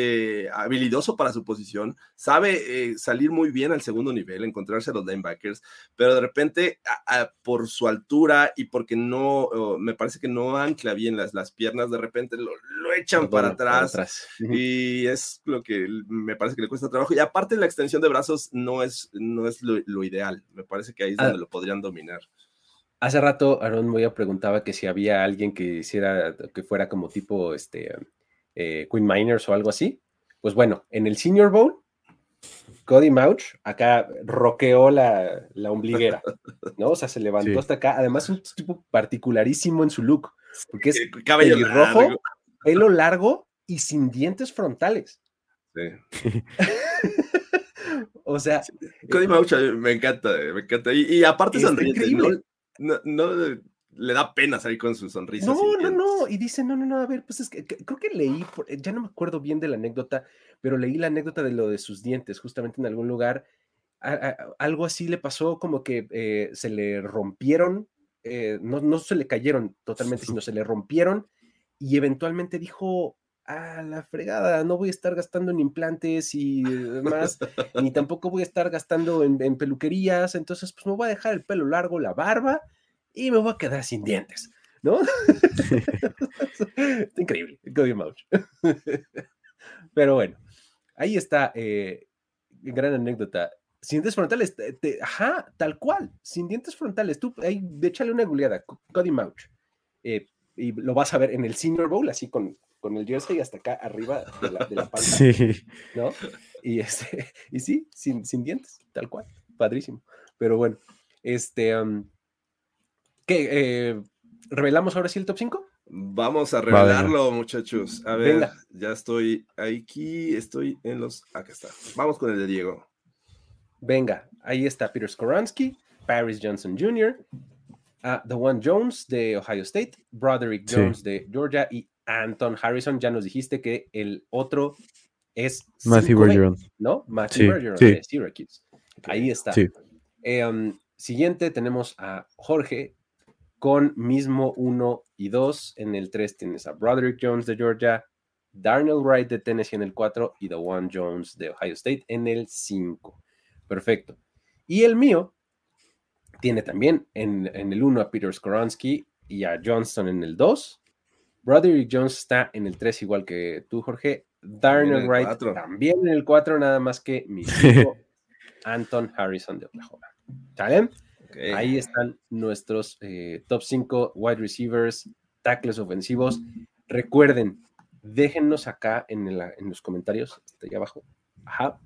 habilidoso para su posición, sabe salir muy bien al segundo nivel, encontrarse a los linebackers, pero de repente por su altura y porque no, me parece que no ancla bien las, las piernas, de repente lo, echan para atrás, y es lo que me parece que le cuesta trabajo. Y aparte la extensión de brazos no es, no es lo, ideal, me parece que ahí es ah. donde lo podrían dominar. Hace rato Aaron Moya preguntaba que si había alguien que hiciera, que fuera como tipo este, eh, Queen Miners o algo así. Pues bueno, en el Senior Bowl, Cody Mauch acá roqueó la, la ombliguera, ¿no? O sea, se levantó hasta acá. Además, un tipo particularísimo en su look, porque es cabello rojo, pelo largo y sin dientes frontales. Sí. o sea, Cody Mauch me encanta, me encanta. Y, aparte sonriente, no, no, le da pena salir con su sonrisa. No, no, no. Y dice, no, no, no, a ver, pues es que, creo que leí, ya no me acuerdo bien de la anécdota, pero leí la anécdota de lo de sus dientes, justamente en algún lugar. algo así le pasó, como que eh, se le rompieron, eh, no, no se le cayeron totalmente, sino se le rompieron y eventualmente dijo, a la fregada, no voy a estar gastando en implantes y demás, ni tampoco voy a estar gastando en, peluquerías, entonces pues me voy a dejar el pelo largo, la barba y me voy a quedar sin dientes, ¿no? increíble, Cody Mouch. Pero bueno, ahí está, eh, gran anécdota. Sin dientes frontales, ajá, tal cual, sin dientes frontales. Tú, ahí, échale una goleada, Cody Mouch. Eh, y lo vas a ver en el Senior Bowl, así con, con el jersey hasta acá arriba de la, de la Sí. ¿No? Y, este, y sí, sin, sin dientes, tal cual. Padrísimo. Pero bueno, este. ¿Qué? Eh, ¿Revelamos ahora sí el top 5? Vamos a revelarlo, muchachos. A ver, ya estoy aquí, estoy en los. Acá está. Vamos con el de Diego. Venga, ahí está Peter Skoransky, Paris Johnson Jr., uh, The One Jones de Ohio State, Broderick Jones de Georgia y Anton Harrison. Ya nos dijiste que el otro es Matthew 5-20, Bergeron. ¿no? Matthew Sí, Bergeron sí. de Syracuse. Ahí está. Sí. Eh, um, siguiente tenemos a Jorge con mismo 1 y 2. En el 3 tienes a Broderick Jones de Georgia, Darnell Wright de Tennessee en el 4 y Dewan Jones de Ohio State en el 5. Perfecto. Y el mío tiene también en, en el 1 a Peter Skoronsky y a Johnston en el 2. Broderick Jones está en el 3 igual que tú, Jorge. Darnell el Wright cuatro. también en el 4, nada más que mi cinco, Anton Harrison de Oklahoma. ¿Sale? Ahí están nuestros eh, top 5 wide receivers, tackles ofensivos. Recuerden, déjennos acá en, los comentarios, hasta allá abajo, ajá,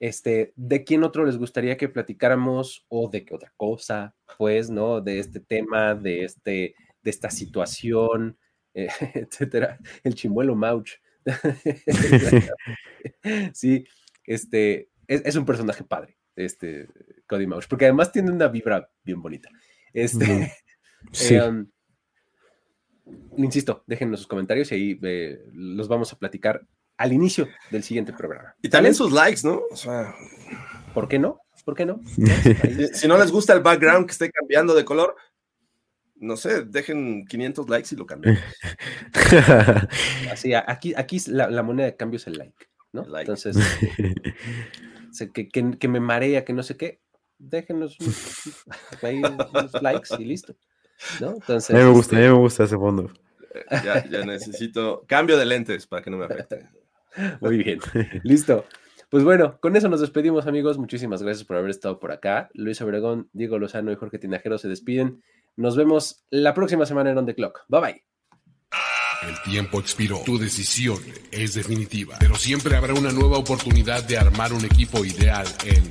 este, de quién otro les gustaría que platicáramos o de qué otra cosa, pues, ¿no? De este tema, de, este, de esta situación, etcétera. El chimuelo Mauch. sí, este, es, es un personaje padre, este Cody Mauch, porque además tiene una vibra bien bonita. Este. Sí. eh, um, insisto, déjenos sus comentarios y ahí eh, los vamos a platicar al inicio del siguiente programa. Y también ¿Sale? sus likes, ¿no? O sea, ¿Por qué no? ¿Por qué no? Si, si no les gusta el background que esté cambiando de color, no sé, dejen 500 likes y lo cambian. Así, aquí, aquí la, la moneda de cambio es el like, ¿no? El like. Entonces, sé que, que- que me marea, que no sé qué, déjenos ahí unos likes y listo, ¿no? Entonces, a mí me gusta, a este, mí me gusta ese fondo. Ya, ya necesito cambio de lentes para que no me afecte. Muy bien, listo. Pues bueno, con eso nos despedimos, amigos. Muchísimas gracias por haber estado por acá. Luis Obregón, Diego Lozano y Jorge Tinajero se despiden. Nos vemos la próxima semana en On The Clock. Bye bye. El tiempo expiró. Tu decisión es definitiva. Pero siempre habrá una nueva oportunidad de armar un equipo ideal en